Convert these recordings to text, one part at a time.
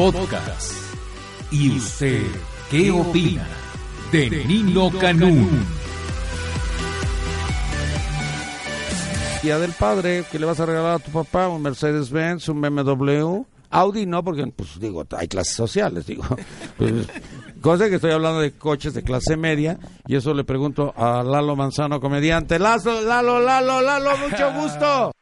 Podcast. ¿Y usted qué opina de Nino Canún? Día del Padre, que le vas a regalar a tu papá? Un Mercedes-Benz, un BMW. Audi no, porque, pues digo, hay clases sociales, digo. Pues, cosa que estoy hablando de coches de clase media, y eso le pregunto a Lalo Manzano, comediante. Lazo, Lalo, Lalo, Lalo, mucho gusto.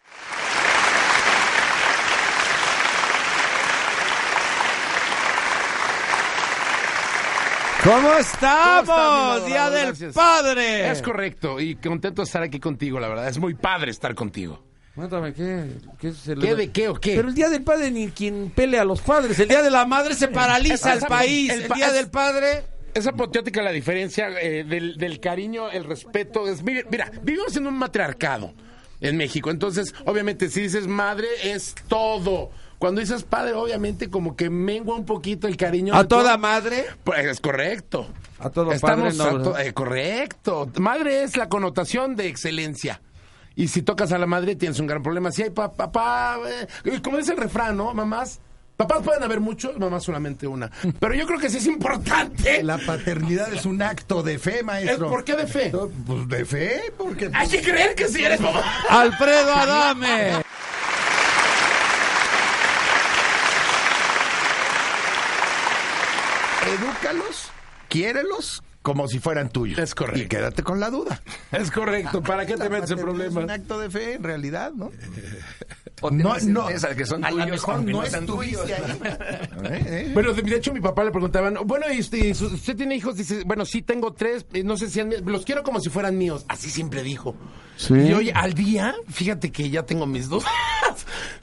¿Cómo estamos? ¿Cómo estás, mi Día del Gracias. Padre. Es correcto, y contento de estar aquí contigo, la verdad. Es muy padre estar contigo. Cuéntame, ¿qué? ¿Qué, se le- ¿Qué de qué o qué? Pero el Día del Padre ni quien pelea a los padres. El Día de la Madre se paraliza el país. el Día del Padre... Es apoteótica la diferencia eh, del, del cariño, el respeto. Es, mira, mira, vivimos en un matriarcado en México. Entonces, obviamente, si dices madre, es todo. Cuando dices padre, obviamente, como que mengua un poquito el cariño. A toda todo. madre. Pues es correcto. A todo Estamos padre, no, a to- eh, correcto. Madre es la connotación de excelencia. Y si tocas a la madre tienes un gran problema. Si hay pa- papá, eh, como dice el refrán, ¿no? Mamás, papás pueden haber muchos, mamás solamente una. Pero yo creo que sí es importante. La paternidad es un acto de fe, maestro. ¿Por qué de fe? Pues de fe, porque... Hay que creer que sí eres mamá. Alfredo Adame. Edúcalos, quiérelos como si fueran tuyos. Es correcto. Y quédate con la duda. Es correcto. ¿Para qué te metes en paternidad Es un problemas? acto de fe, en realidad, ¿no? O No, no. certeza que son A tuyos, lo mejor no sean tuyos. ahí. ¿Eh? ¿Eh? Bueno, de hecho, mi papá le preguntaban, bueno, ¿y usted, tiene hijos? Dice, bueno, sí tengo tres, eh, no sé si han- los quiero como si fueran míos. Así siempre dijo. Sí. Y hoy, al día, fíjate que ya tengo mis dos.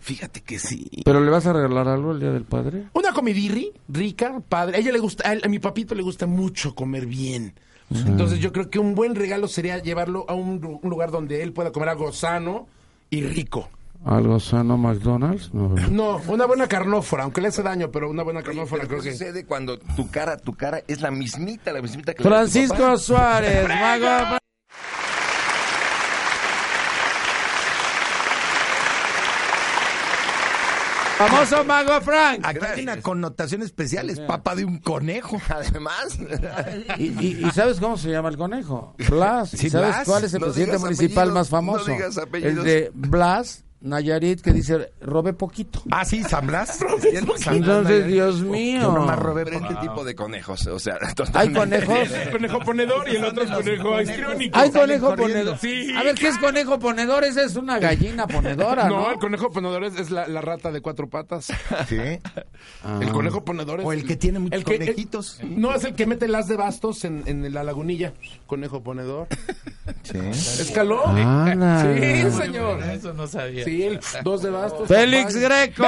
Fíjate que sí. ¿Pero le vas a regalar algo el Día del Padre? Una comidirri, rica, padre. A ella le gusta, a, él- a mi papito le gusta mucho comer bien. Entonces yo creo que un buen regalo sería llevarlo a un, lu- un lugar donde él pueda comer algo sano y rico. ¿Algo sano McDonald's? No. No, una buena carnófora, aunque le hace daño, pero una buena carnófora creo ¿qué que... sucede cuando tu cara, tu cara es la mismita, la mismita que la de tu Francisco papá? Suárez. Famoso Mago Frank. Aquí hay una connotación especial, es papa de un conejo. Además, ¿Y, y, y sabes cómo se llama el conejo? Blas. ¿Y Sí, ¿Sabes Blas. cuál es el No presidente municipal apellidos, más famoso? no digas apellidos. el de Blas, Nayarit, que dice, robe poquito. Ah, sí, San Blas. Entonces, Dios Yo mío. nomás robé pero este tipo de conejos, o sea, ¿Hay conejos? conejo ponedor y el otro es conejo histriónico. ¿Hay conejo ponedor? Sí. A ver, ¿qué es conejo ponedor? Esa es una gallina ponedora, ¿no? No, el conejo ponedor es, es la, la rata de cuatro patas. Sí. El conejo ponedor es... O el que tiene muchos el que- conejitos. el- no, es el que mete las de bastos en, en la lagunilla. Conejo ponedor. Sí. ¿Escaló? Ala. Sí, señor. Eso no sabía. Sí, el dos de bastos. Félix. Greco.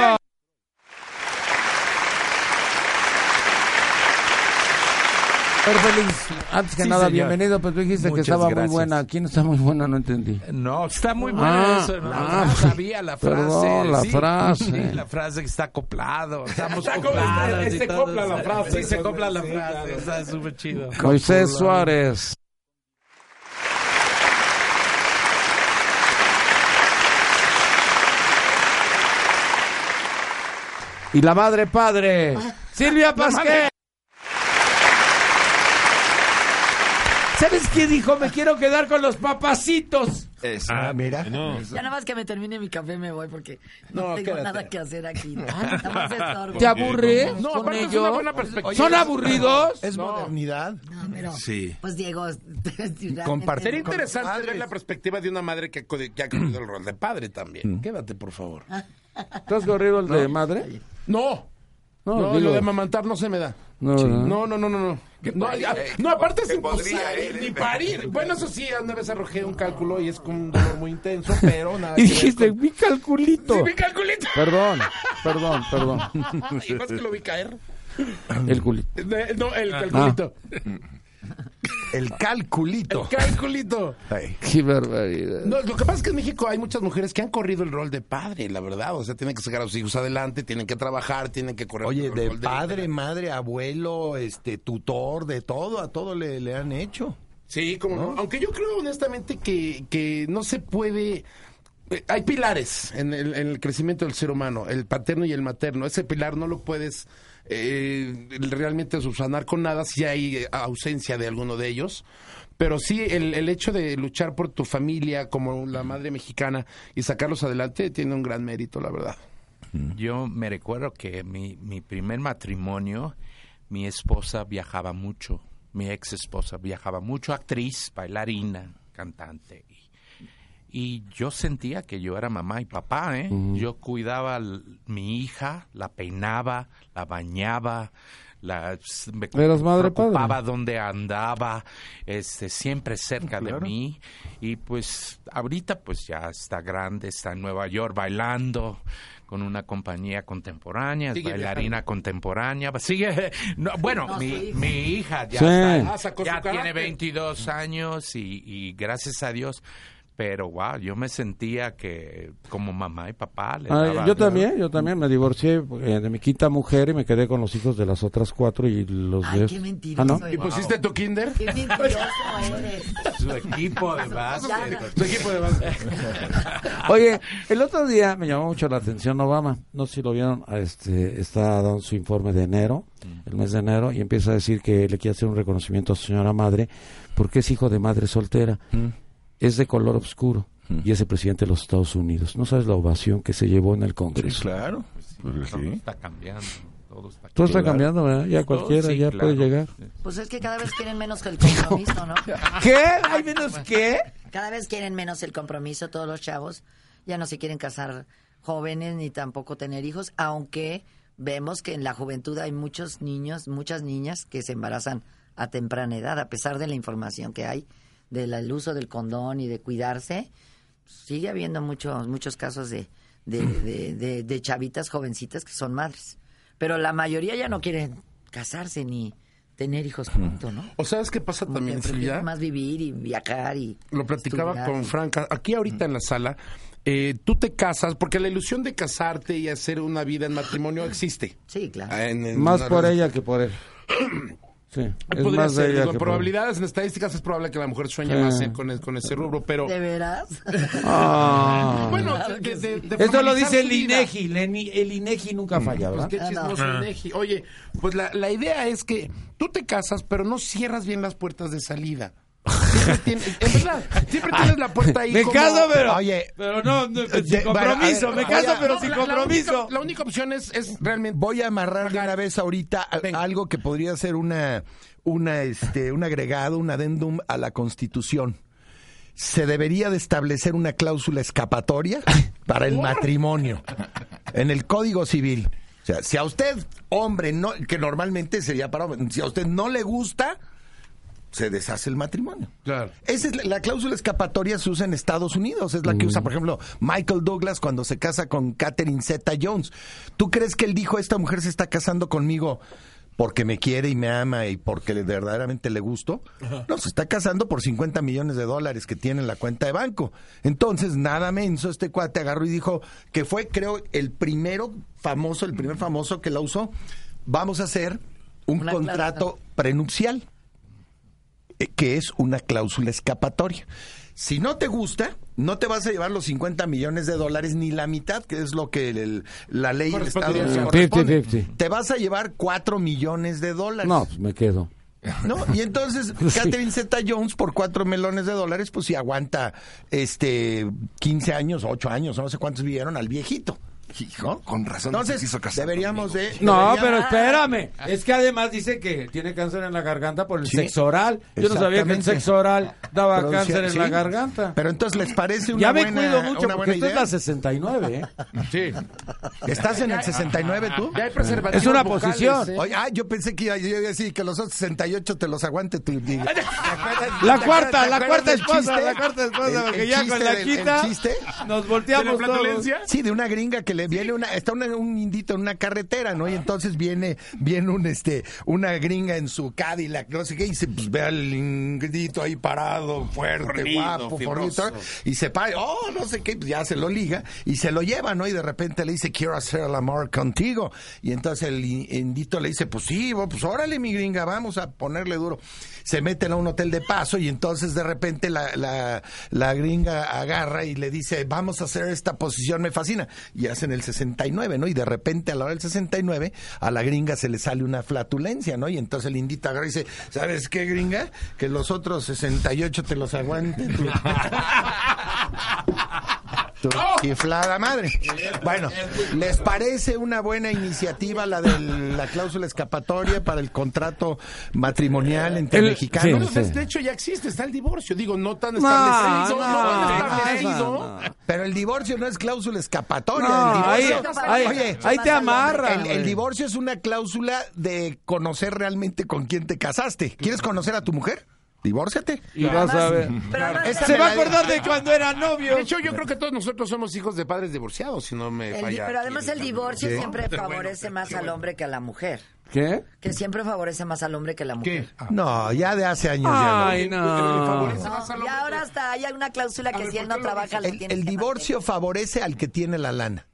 Félix, antes que Sí, nada, señor. bienvenido, pues tú dijiste que Muchas estaba muy gracias. buena. ¿Quién está muy buena? No entendí. No, está muy buena Ah, eso. La ah, frase, sí. sabía la frase. Perdón, la sí. frase. Sí, la frase que está acoplado. Estamos Está acoplados se- se copla la frase. Sí, se copla la frase. Está súper chido. Moisés Suárez. Y la madre padre, Silvia Pasquel. ¿Sabes qué dijo? Me quiero quedar con los papacitos. Eso. Ah, mira. Ya nada más que me termine mi café me voy porque no, No, tengo quédate. nada que hacer aquí. Estorbo. ¿Te aburres No, con aparte es ellos? una buena perspectiva. ¿Son aburridos? Es modernidad. No, pero, Sí. Pues Diego, Compartir Sería interesante ver la perspectiva de una madre que, ha co- que ha corrido el rol de padre también. Quédate, por favor. ¿Tú has corrido el de madre? No. No, No, digo- lo de amamantar no se me da. No. No, no, no, no, no. No, podría, ya- no, aparte es imposible. Ni parir. Bueno, eso sí, una vez arrojé un cálculo y es con un dolor muy intenso, pero nada. Y dijiste, con- mi calculito. Sí, mi calculito. Perdón, perdón, perdón. Y más que lo vi caer. El culito. De- No, el calculito. El calculito. El calculito. Ay. Qué barbaridad. No, lo que pasa es que en México hay muchas mujeres que han corrido el rol de padre, la verdad. O sea, tienen que sacar a sus hijos adelante, tienen que trabajar, tienen que correr. Oye, el de rol padre, madre, abuelo, este, tutor, de todo, a todo le, le han hecho. Sí, como no. Aunque yo creo honestamente que, que no se puede eh, hay pilares en el, en el crecimiento del ser humano, el paterno y el materno. Ese pilar no lo puedes eh, realmente subsanar con nada si hay eh, ausencia de alguno de ellos. Pero sí, el, el hecho de luchar por tu familia como la madre mexicana y sacarlos adelante tiene un gran mérito, la verdad. Yo me recuerdo que mi, mi primer matrimonio, mi esposa viajaba mucho, mi ex esposa viajaba mucho, actriz, bailarina, cantante. Y, yo sentía que yo era mamá y papá, ¿eh? Yo cuidaba a mi hija, la peinaba, la bañaba, la, me Eras madre, preocupaba padre. dónde andaba, este, siempre cerca de mí. Y pues ahorita pues ya está grande, está en Nueva York bailando con una compañía contemporánea, Sigue bailarina contemporánea. Sigue, no, bueno, No, mi, mi hija ya, Sí. está- Ah, ya tiene carácter. 22 años y, y gracias a Dios. Pero wow, yo me sentía que como mamá y papá le Ah, daba- yo también, yo también me divorcié eh, de mi quinta mujer y me quedé con los hijos de las otras cuatro y los Ay, de... qué mentiroso. Ah, ¿no? ¿Y pusiste tu kinder? Qué mentiroso eres. su equipo de base. Ya, Tu equipo de base. Oye, el otro día me llamó mucho la atención Obama. No sé si lo vieron. Este, está dando su informe de enero, el mes de enero, y empieza a decir que le quiere hacer un reconocimiento a su señora madre porque es hijo de madre soltera. Es de color oscuro y es el presidente de los Estados Unidos. No sabes la ovación que se llevó en el Congreso. Claro. Pues Todo sí. está cambiando. Todo está Todo está cambiando. ¿verdad? Ya Todo, cualquiera sí, ya claro. puede llegar. Pues es que cada vez quieren menos que el compromiso, ¿no? ¿Qué? ¿Hay menos qué? Cada vez quieren menos el compromiso todos los chavos. Ya no se quieren casar jóvenes ni tampoco tener hijos, aunque vemos que en la juventud hay muchos niños, muchas niñas que se embarazan a temprana edad, a pesar de la información que hay del uso del condón y de cuidarse. Sigue habiendo muchos muchos casos de, de, de, de- de chavitas jovencitas que son madres. Pero la mayoría ya no quieren casarse ni tener hijos pronto, ¿no? ¿O sabes qué pasa Como también, Silvia? más vivir y viajar y Lo platicaba estudiar. con Franca. Aquí ahorita en la sala, eh, tú te casas, porque la ilusión de casarte y hacer una vida en matrimonio existe. Sí, claro. En- en Más por ella que por él. Sí, es Podría más de ser, ella digo, que en por probabilidades, en estadísticas es probable que la mujer sueñe Sí. más eh, con, el- con ese rubro, pero... ¿De veras? Ah. Bueno, Claro de- que de- de Esto lo dice el. INEGI. El INEGI, nunca falla, Pues ¿verdad? qué Ah, no. chismoso Inegi. Oye, pues la, la idea es que tú te casas, pero no cierras bien las puertas de salida. Siempre tienes, en verdad, siempre tienes la puerta ahí Me como- caso, pero. Oye, pero no, no, de- sin compromiso. me caso, a- pero No, sin la- la compromiso. única- La única opción es, es realmente... voy a amarrar de una vez ahorita Venga. algo que podría ser una, una, este, un agregado, un adendum a la Constitución. Se debería de establecer una cláusula escapatoria para el matrimonio en el Código Civil. O sea, si a usted, hombre, no, que normalmente sería para hombre, si a usted no le gusta, se deshace el matrimonio. Claro. Esa es la, la cláusula escapatoria se usa en Estados Unidos, es la que usa, por ejemplo, Michael Douglas cuando se casa con Catherine Zeta Jones. ¿Tú crees que él dijo, esta mujer se está casando conmigo porque me quiere y me ama y porque le- verdaderamente le gusto? No, se está casando por 50 millones de dólares que tiene en la cuenta de banco. Entonces, nada menso, este cuate agarró y dijo que fue, creo, el primero famoso, el primer famoso que la usó. Vamos a hacer un Una contrato prenupcial que es una cláusula escapatoria. Si no te gusta, no te vas a llevar los 50 millones de dólares ni la mitad, que es lo que el- la ley del Estado corresponde. 50-50. Te vas a llevar 4 millones de dólares. No, pues me quedo. ¿no? Y entonces, Sí. Catherine Zeta Jones, por 4 melones de dólares, pues sí aguanta este 15 años, 8 años, no sé cuántos vivieron al viejito. Hijo, con razón. Entonces, quiso casar deberíamos conmigo. de... No, pero espérame. Es que además dice que tiene cáncer en la garganta por el Sí, sexo oral. Yo no sabía que el sexo oral daba cáncer en sí. la garganta. Pero entonces, ¿les parece una ya me buena, cuido mucho porque esto es la 69, ¿eh? Sí. ¿Estás en el 69 tú? Ya hay preservativos Es una vocales, posición. ¿eh? Oye, ah, yo pensé que iba yo iba a decir que los otros 68 te los aguante tu. ¿te acuerdas- La cuarta, la cuarta esposa, la cuarta esposa, porque ya con la quita chiste? nos ¿De volteamos la todos. Sí, de una gringa que ándele, viene una, está una- un indito en una carretera, ¿no? Y entonces viene, viene un este, una gringa en su Cadillac, no sé qué, y se pues, ve al indito ahí parado, fuerte, Fornido, guapo, fornido, y se para, oh, no sé qué, pues ya se lo liga, y se lo lleva, ¿no? Y de repente le dice, quiero hacer el amor contigo. Y entonces el indito le dice, pues sí, pues órale, mi gringa, vamos a ponerle duro. Se meten a un hotel de paso y entonces de repente la, la, la gringa agarra y le dice, vamos a hacer esta posición, me fascina. Y hacen el 69, ¿no? Y de repente a la hora del 69 a la gringa se le sale una flatulencia, ¿no? Y entonces el indito agarra y dice, ¿sabes qué, gringa? Que los otros 68 te los aguanten. tú". Tu chiflada madre. Bueno, ¿les parece una buena iniciativa la de la cláusula escapatoria para el contrato matrimonial entre El- mexicanos? sí, Pues, De hecho, ya existe, está el divorcio. Digo, no tan establecido. no, No, no, establecido. no, no. Pero el divorcio no es cláusula escapatoria. No, el ahí, divorcio, ahí, Oye, ahí te amarra. el, el divorcio es una cláusula de conocer realmente con quién te casaste. ¿Quieres conocer a tu mujer? Divórciate. Y vas a ver. Se va a acordar de cuando era novio. De hecho, yo creo que todos nosotros somos hijos de padres divorciados, si no me el falla. pero además el divorcio siempre favorece más al hombre que a la mujer. ¿Qué? Que siempre favorece más al hombre que a la mujer. No, ya de hace años ya Ay, no. y ahora hasta hay una cláusula que ver, si él ¿por no trabaja le el, el que divorcio favorece al que tiene la lana.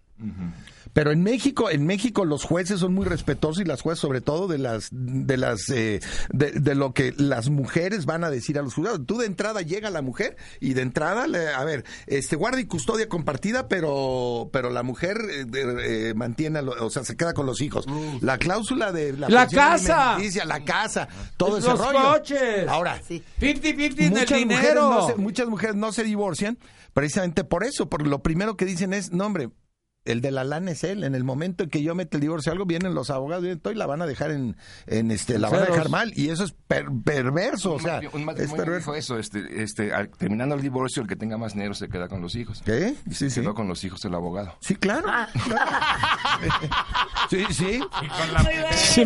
Pero en México, en México los jueces son muy respetuosos y las jueces sobre todo de las de las eh, de, de lo que las mujeres van a decir a los juzgados. Tú de entrada llega la mujer y de entrada le- a ver, este guarda y custodia compartida, pero pero la mujer eh, eh, mantiene, a lo- o sea, se queda con los hijos. La cláusula de la, La casa. la casa, todo ese Los rollo. coches. Ahora, Sí. 50-50 en el muchas mujeres, dinero. no se, muchas mujeres no se divorcian precisamente por eso, porque lo primero que dicen es, no hombre, el de la lana es él. En el momento en que yo mete el divorcio algo, vienen los abogados y dicen, "Estoy, la van a dejar en, en este, la van a dejar mal. Y eso es per- perverso, o sea, un es matrimonio perverso. dijo eso, este, este, al- terminando el divorcio, el que tenga más dinero se queda con los hijos. ¿Qué? Sí, sí. Quedó con los hijos el abogado. Sí, claro. Ah. sí, sí. Muy.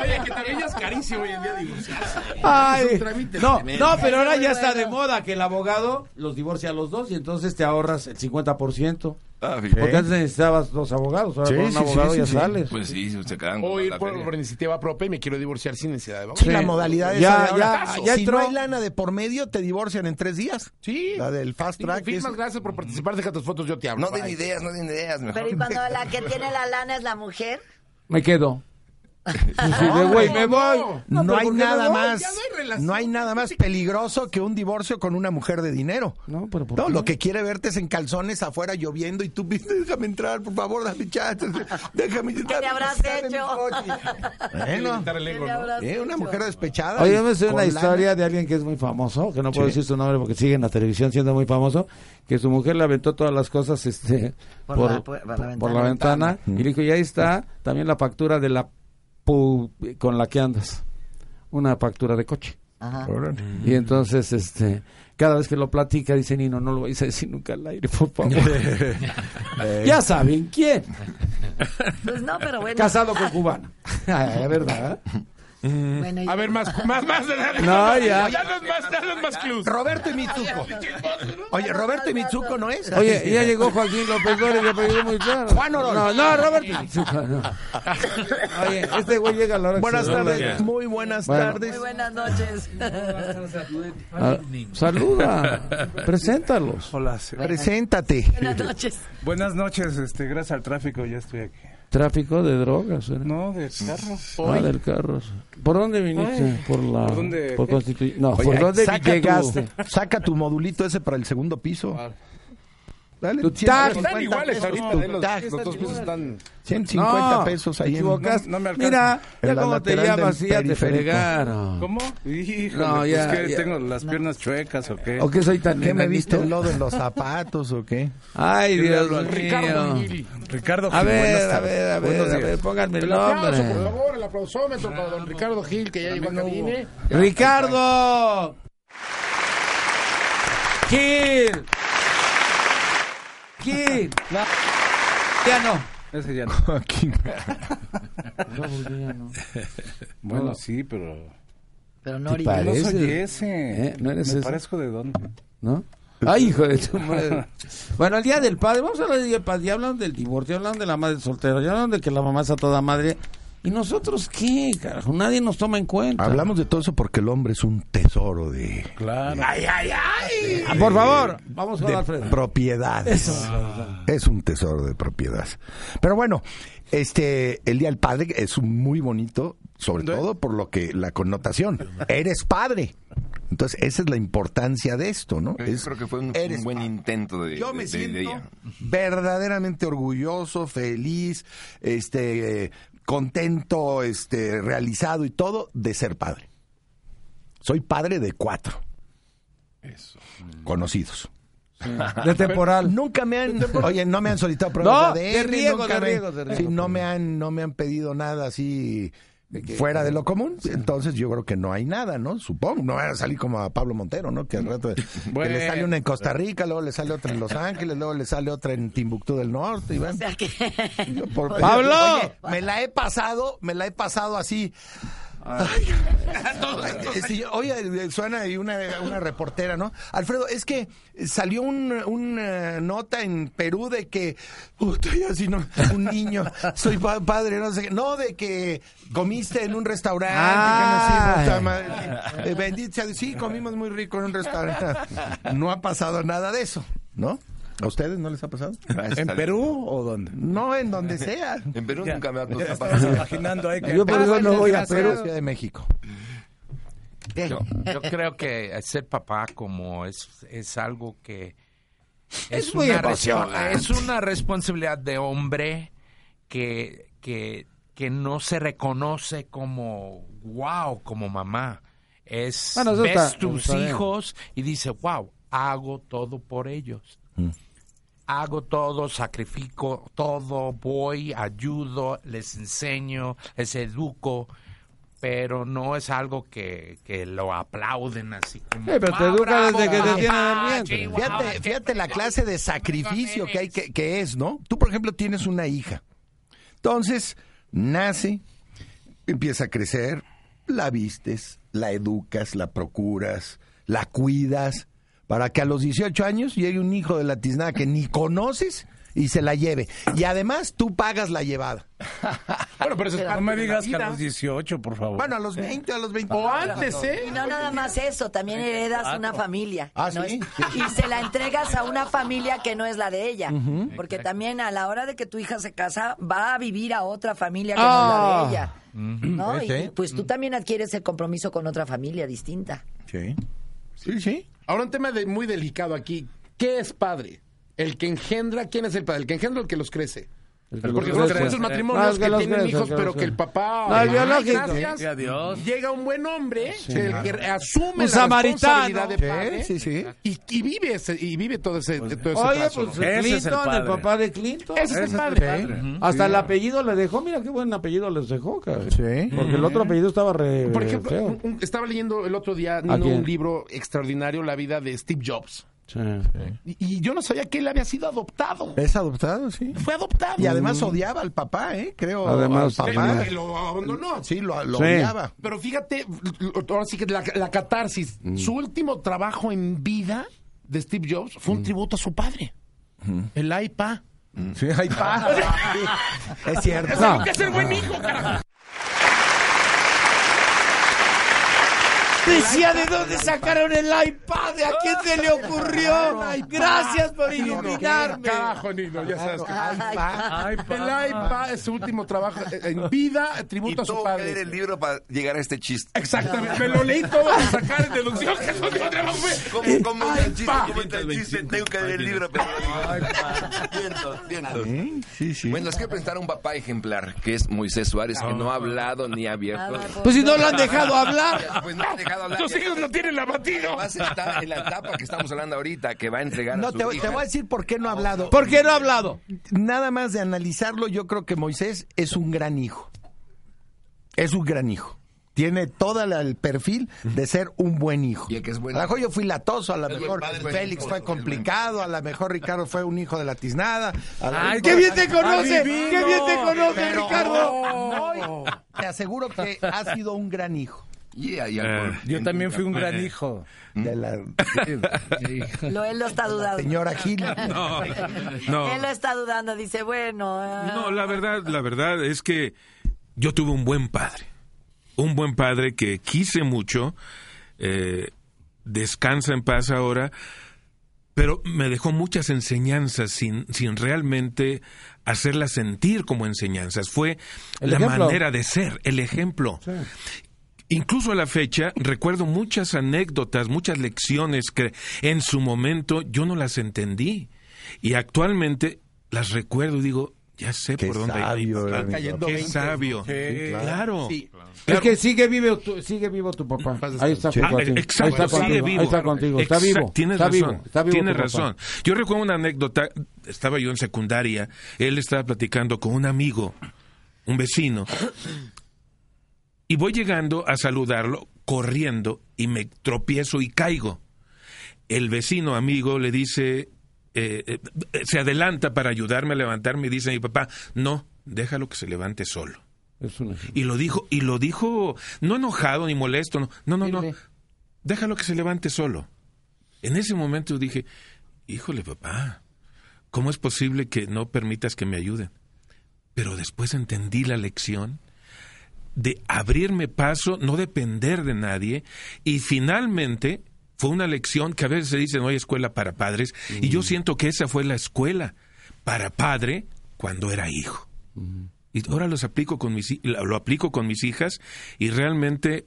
Oye, que también ya es carísimo hoy en día divorciarse. Ay, Es un trámite no, tremendo. no, pero ahora ya está de moda que el abogado los divorcia a los dos y entonces te ahorras el 50%. Ah, Porque antes necesitabas dos abogados, ahora Sí, con un sí, abogado sí, ya sales. Pues sí, se quedan O con ir por, por iniciativa propia y me quiero divorciar sin necesidad de abogado. Sí, Sí. la modalidad esa Ya, ya, ya si entró. no hay lana de por medio, te divorcian en tres días. Sí. La del fast track. firmas, es- gracias por participar. Deja tus fotos, yo te hablo. No den ideas, no den ideas, mejor. Pero y cuando la que tiene la lana es la mujer, Me quedo. De güey, me voy. No, hay ¿por qué nada voy? más, Ya no hay relación. no hay nada más peligroso que un divorcio con una mujer de dinero. No, pero ¿por No, qué? lo que quiere verte es en calzones afuera lloviendo y tú déjame entrar, por favor, dame chance, déjame entrar. me habrás hecho? Bueno, ¿qué eh, una mujer despechada. Oye, yo me sé una lana. historia de alguien que es muy famoso, que no puedo Sí. decir su nombre porque sigue en la televisión siendo muy famoso, que su mujer le aventó todas las cosas este Por por, la pu- por la por ventana. la ventana y le dijo, y ahí está también la factura de la con la que andas, una factura de coche. Ajá. Y entonces, este, cada vez que lo platica, dice Nino, no lo vais a decir nunca al aire, por favor. ya saben quién. Pues no, pero bueno. Casado con cubana. Ay, Bueno, y- A ver, más, más, más. No, ya. Danos más, danos más clues. Roberto y Mitsuko. Oye, Roberto y Mitsuko no es. Oye, ya llegó Joaquín López Dóriga, que apellido muy claro. Juan Orol. No, no, Roberto. no. Oye, este güey llega a la hora Buenas tardes, muy buenas Bueno. tardes. muy buenas noches. Ah, saluda, preséntalos. Hola. Preséntate. buenas noches. buenas noches, este, gracias al tráfico ya estoy aquí. Tráfico de drogas, ¿eh? No, de carro. Ah, del carro. ¿Por dónde viniste? por la. ¿por dónde? Por Constitu- No, Oye, ¿por dónde saca llegaste? Tu, saca tu modulito ese para el segundo piso. Dale, Tu 150 tag. Están iguales pesos. Los, tag. los dos están... 150 No, pesos ahí en... equivocaste. no me. Mira, ya la cómo te llamas, ya te fregaron. ¿Cómo? Híjole, No, pues ya, que ya. tengo las piernas chuecas o qué. ¿O qué soy tan ¿Qué me viste el lodo en los zapatos o qué? Ay, Dios Ricardo mío. Gil. Ricardo A Gil, ver, a ver, a ver, a ver, pónganme el El aplauso, por nombre. favor, el aplausómetro para don Ricardo Gil, que ya llegó a. Ricardo. Gil. Gil. Ya no. Ese ya no. Aquí. Bueno, sí, pero... Pero no ¿Te parece? No Ese- soy ese. ¿Eh? ¿No eres ¿Me ese? parezco de dónde? ¿No? Ay, hijo de tu madre. Bueno, el día del padre, vamos a hablar del día del padre. Ya hablan del divorcio, ya hablan de la madre soltera, ya hablan de que la mamá es a toda madre. ¿Y nosotros qué, carajo? Nadie nos toma en cuenta. Hablamos de todo eso porque el hombre es un tesoro de, Claro. Ah, por favor, vamos con de Alfredo. propiedades. Es un tesoro de propiedad. Pero bueno, este, el Día del Padre es un muy bonito, sobre todo por lo que la connotación. Eres padre. Entonces, esa es la importancia de esto, ¿no? Yo Es- creo que fue un, eres un buen padre. intento de, Yo me de- siento idea. verdaderamente orgulloso, feliz, este, eh, contento, este, realizado y todo de ser padre. Soy padre de cuatro. Conocidos. De temporal. Nunca me han, oye, no me han solicitado pruebas No, de ADN, riego, nunca de me- riego, de riego. sí, no me han, no me han pedido nada así fuera de lo común. Entonces yo creo que no hay nada, ¿no? Supongo. No van a salir como a Pablo Montero, ¿no? Que al rato que Bueno. le sale una en Costa Rica, luego le sale otra en Los Ángeles, luego le sale otra en Timbuktu del Norte. Y O sea que... Por- ¡Pablo! Oye, me la he pasado, me la he pasado así. Ay. Sí, oye, suena ahí una, una reportera, ¿no? Alfredo, es que salió un- una nota en Perú de que, puta, y así no, un niño, soy pa- padre, no sé qué, no, de que comiste en un restaurante, que no eh, bendito Dios, sí, comimos muy rico en un restaurante. No ha pasado nada de eso, ¿no? ¿A ustedes no les ha pasado? ¿En Perú o dónde? No, en donde sea. En Perú nunca me ha pasado. imaginando ahí que... Yo por eso no voy a Perú. Ciudad de México. Yo, yo creo que ser papá como es, es algo que Es muy una emocionante. es una responsabilidad de hombre que, que, que no se reconoce como wow, como mamá. Es Bueno, ves está- tus bien. hijos y dice wow, hago todo por ellos. Hago todo, sacrifico todo, voy, ayudo, les enseño, les educo, pero no es algo que, que lo aplauden así como. Pero te "Ah, educa desde que te tienen en el vientre". sí, wow, Fíjate, fíjate la clase de sacrificio que hay eres". que, que es, ¿no? Tú, por ejemplo, tienes una hija. Entonces, nace, empieza a crecer, la vistes, la educas, la procuras, la cuidas, para que a los 18 años llegue un hijo de la tiznada que ni conoces y se la lleve. Y además tú pagas la llevada. Bueno, pero eso es No me digas que a los 18, por favor. Bueno, a los 20, a los 20. O antes, ¿eh? Y no nada más eso, también heredas una familia. Ah, ¿no ¿sí? es? Y se la entregas a una familia que no es la de ella. Porque también a la hora de que tu hija se casa, va a vivir a otra familia que no es la Ah. de ella. ¿No? Y, pues tú también adquieres el compromiso con otra familia distinta. Sí. Sí, sí. Ahora un tema de- muy delicado aquí. ¿Qué es padre? El que engendra, ¿quién es el padre? El que engendra o el que los crece. Que Porque crece. muchos No, matrimonios que, los tienen hijos, que pero que el papá... No, el Ay, biológico. gracias. Sí, adiós. Llega un buen hombre, el que asume Un la samaritano. responsabilidad de Sí, padre sí, sí. Y, y vive ese, y vive todo ese, todo ese Oye, trazo, pues ¿no? Ese es el Clinton, el, padre. papá de Clinton. Ese es el padre. padre. Hasta el apellido le dejó, mira qué buen apellido les dejó, cabrón. Sí. Porque el otro apellido estaba re Por ejemplo, feo. un- un- estaba leyendo el otro día un libro extraordinario, La vida de Steve Jobs. Sí. Y, y yo no sabía que él había sido adoptado. Es adoptado, sí. Fue adoptado. Y además odiaba al papá, ¿eh? Creo. Además, al papá. Que lo abandonó. Sí, lo, lo Sí. odiaba. Pero fíjate, ahora sí que la, la catarsis. Su último trabajo en vida de Steve Jobs fue un tributo a su padre. El iPad. Sí, pa. Es cierto. No. que es el buen hijo, carajo. Decía de dónde sacaron el iPad, ¿a quién se le ocurrió? Gracias por iluminarme. Carajo, Nino, ya sabes. que- El iPad es su último trabajo en vida, tributo a su que leer padre. el libro para llegar a este chiste. Exactamente, me lo leí todo para sacar en deducción que su último trabajo fue. ¿Cómo, cómo entra el chiste? pa. ¿Cómo entra el chiste? Tengo que leer el libro, pero... Vientos, vientos. Sí, sí. Bueno, les quiero presentar a un papá ejemplar, que es Moisés Suárez, que no ha hablado ni ha abierto. Nada, Pues si no lo han dejado hablar. Pues no ha dejado hablar. Los hijos lo tienen abatido. Además está en la etapa que estamos hablando ahorita, que va a entregar No, a su te, hija. te voy a decir por qué no ha hablado. ¿Por qué no ha hablado? Nada más de analizarlo, yo creo que Moisés es un gran hijo. Es un gran hijo. Tiene todo la- el perfil de ser un buen hijo. Y el que es a lo mejor yo fui latoso, a lo mejor Félix hijo, fue complicado, a lo mejor Ricardo fue un hijo de la tiznada. Ay, ¡Qué bien te conoce! ¡Qué bien te conoce, Pero Ricardo! hoy te aseguro que ha sido un gran hijo. Eh, Yo también fui un gran hijo. De la Lo, él lo está dudando. señora Gil. No, no. Él lo está dudando, dice, bueno. ah, No, la verdad, la verdad es que yo tuve un buen padre. Un buen padre que quise mucho. eh, descansa en paz ahora. Pero me dejó muchas enseñanzas sin, sin realmente hacerlas sentir como enseñanzas. Fue El la ejemplo. manera de ser, el ejemplo. Incluso a la fecha recuerdo muchas anécdotas, muchas lecciones que en su momento yo no las entendí y actualmente las recuerdo y digo, ya sé Qué por dónde sabio, mi Qué sabio. claro. Es que sigue vivo, tu, sigue vivo tu papá. Ahí está, Ah, contigo. exacto, ahí está sigue contigo. vivo. Ahí está contigo. Está Exacto, vivo. Tienes está razón. vivo. Está vivo tienes papá. razón. Yo recuerdo una anécdota. Estaba yo en secundaria. Él estaba platicando con un amigo, un vecino. Y voy llegando a saludarlo, corriendo, y me tropiezo y caigo. El vecino amigo le dice, eh, eh, se adelanta para ayudarme a levantarme y dice a mi papá, no, déjalo que se levante solo. Y lo dijo, y lo dijo, no enojado ni molesto, no, no, no, no. Déjalo que se levante solo. En ese momento dije, híjole, papá, ¿cómo es posible que no permitas que me ayuden? Pero después entendí la lección de abrirme paso, no depender de nadie, y finalmente fue una lección que a veces se dice no hay escuela para padres, y yo siento que esa fue la escuela para padre cuando era hijo. Y ahora los aplico con mis, lo aplico con mis hijas y realmente,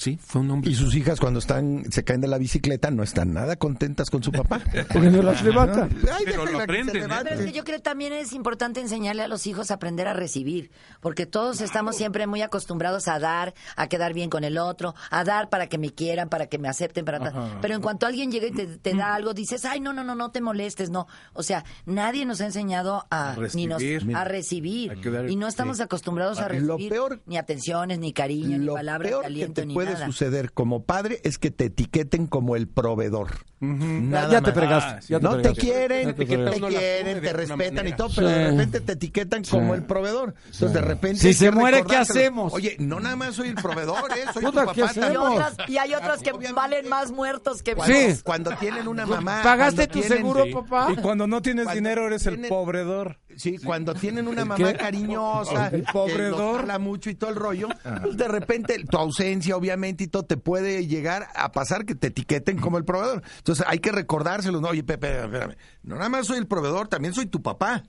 sí, fue un hombre. Y sus hijas cuando están se caen de la bicicleta no están nada contentas con su papá. Porque no las levanta. Ay, Pero lo aprenden, ¿eh? Pero es que yo creo que también es importante enseñarle a los hijos a aprender a recibir, porque todos estamos siempre muy acostumbrados a dar, a quedar bien con el otro, a dar para que me quieran, para que me acepten, para tal. Pero en cuanto alguien llega y te, te da algo, dices, ay, no, no, no, no te molestes, no. O sea, nadie nos ha enseñado a, A ni nos, recibir. a recibir. Y no estamos sí. acostumbrados a Lo recibir peor- ni atenciones, ni cariño, ni Lo palabras de aliento, ni puede suceder como padre es que te etiqueten como el proveedor. Nada Ya te más. fregaste. ya te no te quieren, Ya te quieren, te respetan y todo, pero de repente te etiquetan como el proveedor. Entonces de repente Si se muere, ¿qué hacemos? Oye, no nada más soy el proveedor, ¿eh? soy Puta, tu ¿qué papá Y, hacemos? también. otras, y hay otras que Obviamente. valen más muertos que Cuando, Sí. cuando tienen una mamá. ¿Pagaste tu tienen- seguro, Sí. papá? Y cuando no tienes Cuando dinero eres el tienen- pobredor. Sí, cuando tienen una ¿El mamá qué? cariñosa, El que pobredor. habla mucho y todo el rollo, pues de repente tu ausencia, obviamente, y todo te puede llegar a pasar que te etiqueten como el proveedor. Entonces hay que recordárselo, no, oye, Pepe, espérame, no nada más soy el proveedor, también soy tu papá.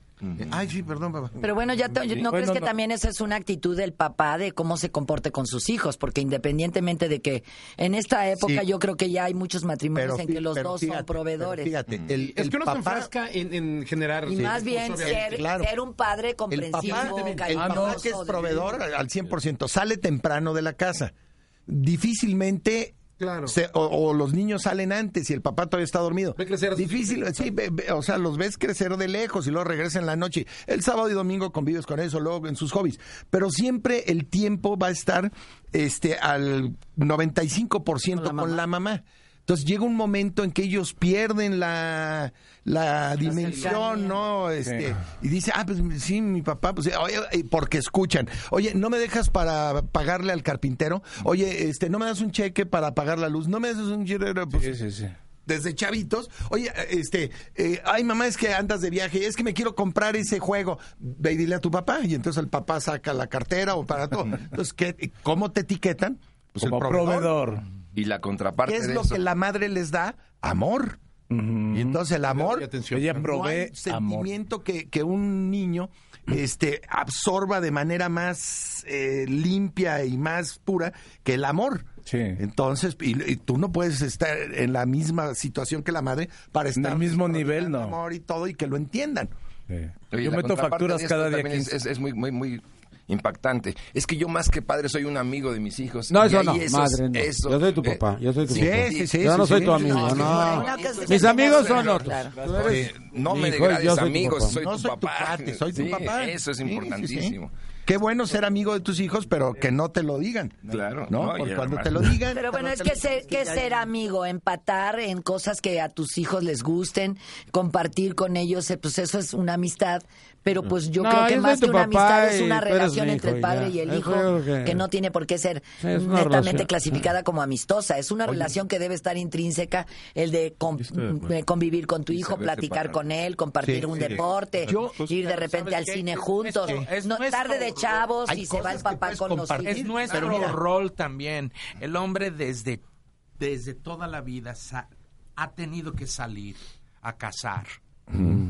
Ay, sí, perdón, papá. Pero bueno, ya te- ¿no crees que no. también esa es una actitud del papá de cómo se comporte con sus hijos? Porque independientemente de que en esta época Sí. yo creo que ya hay muchos matrimonios en que los pero dos fíjate, son proveedores. pero Fíjate, el, Es el que uno se papá, enfrasca en, en generar. y sí, más bien ser, claro. ser un padre el comprensivo, papá, el papá que es proveedor al 100%, sale temprano de la casa. Difícilmente Claro. se- o, o los niños salen antes y el papá todavía está dormido. Ve crecer Difícil, sí, ve- ve- o sea, los ves crecer de lejos y luego regresan en la noche. El sábado y domingo convives con eso, luego en sus hobbies. Pero siempre el tiempo va a estar este al 95% Con la con la mamá. Entonces llega un momento en que ellos pierden la, la dimensión. ¿no? Este, Y dice, ah, pues sí, mi papá, pues oye, eh, porque escuchan. Oye, ¿no me dejas para pagarle al carpintero? Oye, este, ¿no me das un cheque para pagar la luz? ¿No me das un cheque? Pues, Sí, sí, sí. desde chavitos, oye, este, eh, ay mamá, es que andas de viaje, es que me quiero comprar ese juego, ve y dile a tu papá, y entonces el papá saca la cartera o para todo. Entonces, ¿qué, ¿cómo te etiquetan? Pues Como proveedor. Y la contraparte ¿Qué es de lo eso. que la madre les da? Amor. Y entonces el amor, atención. Ella no provee amor. sentimiento que, que un niño este, absorba de manera más eh, limpia y más pura que el amor. Sí. Entonces, y, y tú no puedes estar en la misma situación que la madre para En el estar mismo nivel, no. amor y todo y que lo entiendan. Sí. Oye, Yo meto facturas cada día. también es, 15. es- es muy, muy, muy impactante. Es que yo más que padre soy un amigo de mis hijos. No, eso no, esos- madre, no. eso, yo soy tu eh, papá, yo soy tu sí, papá. sí, sí, yo no sí, soy sí. tu amigo, No, no. Mis amigos son otros. Claro. Tú eres no me hijo degrades soy tu amigos, papá. soy No tu soy tu papá. soy tu Sí, papá. Eso es Sí, sí, sí. importantísimo. Qué bueno ser amigo de tus hijos, pero que no te lo digan. Claro. ¿No? Porque cuando te lo digan. Pero bueno, es que ser, que ser amigo, empatar en cosas que a tus hijos les gusten, compartir con ellos, eh, pues eso es una amistad. Pero pues yo No, creo que más que una amistad es una relación entre el padre ya. y el hijo que- que no tiene por qué ser Sí, netamente relación. clasificada como amistosa. Es una relación que debe estar intrínseca, el de con- eh, convivir con tu hijo, platicar con él, compartir Sí, un sí. deporte, ir de repente al cine juntos, Es no, nuestro- tarde de chavos y se va el papá con los hijos. Es nuestro Pero rol también. El hombre desde, desde toda la vida sa- ha tenido que salir a cazar.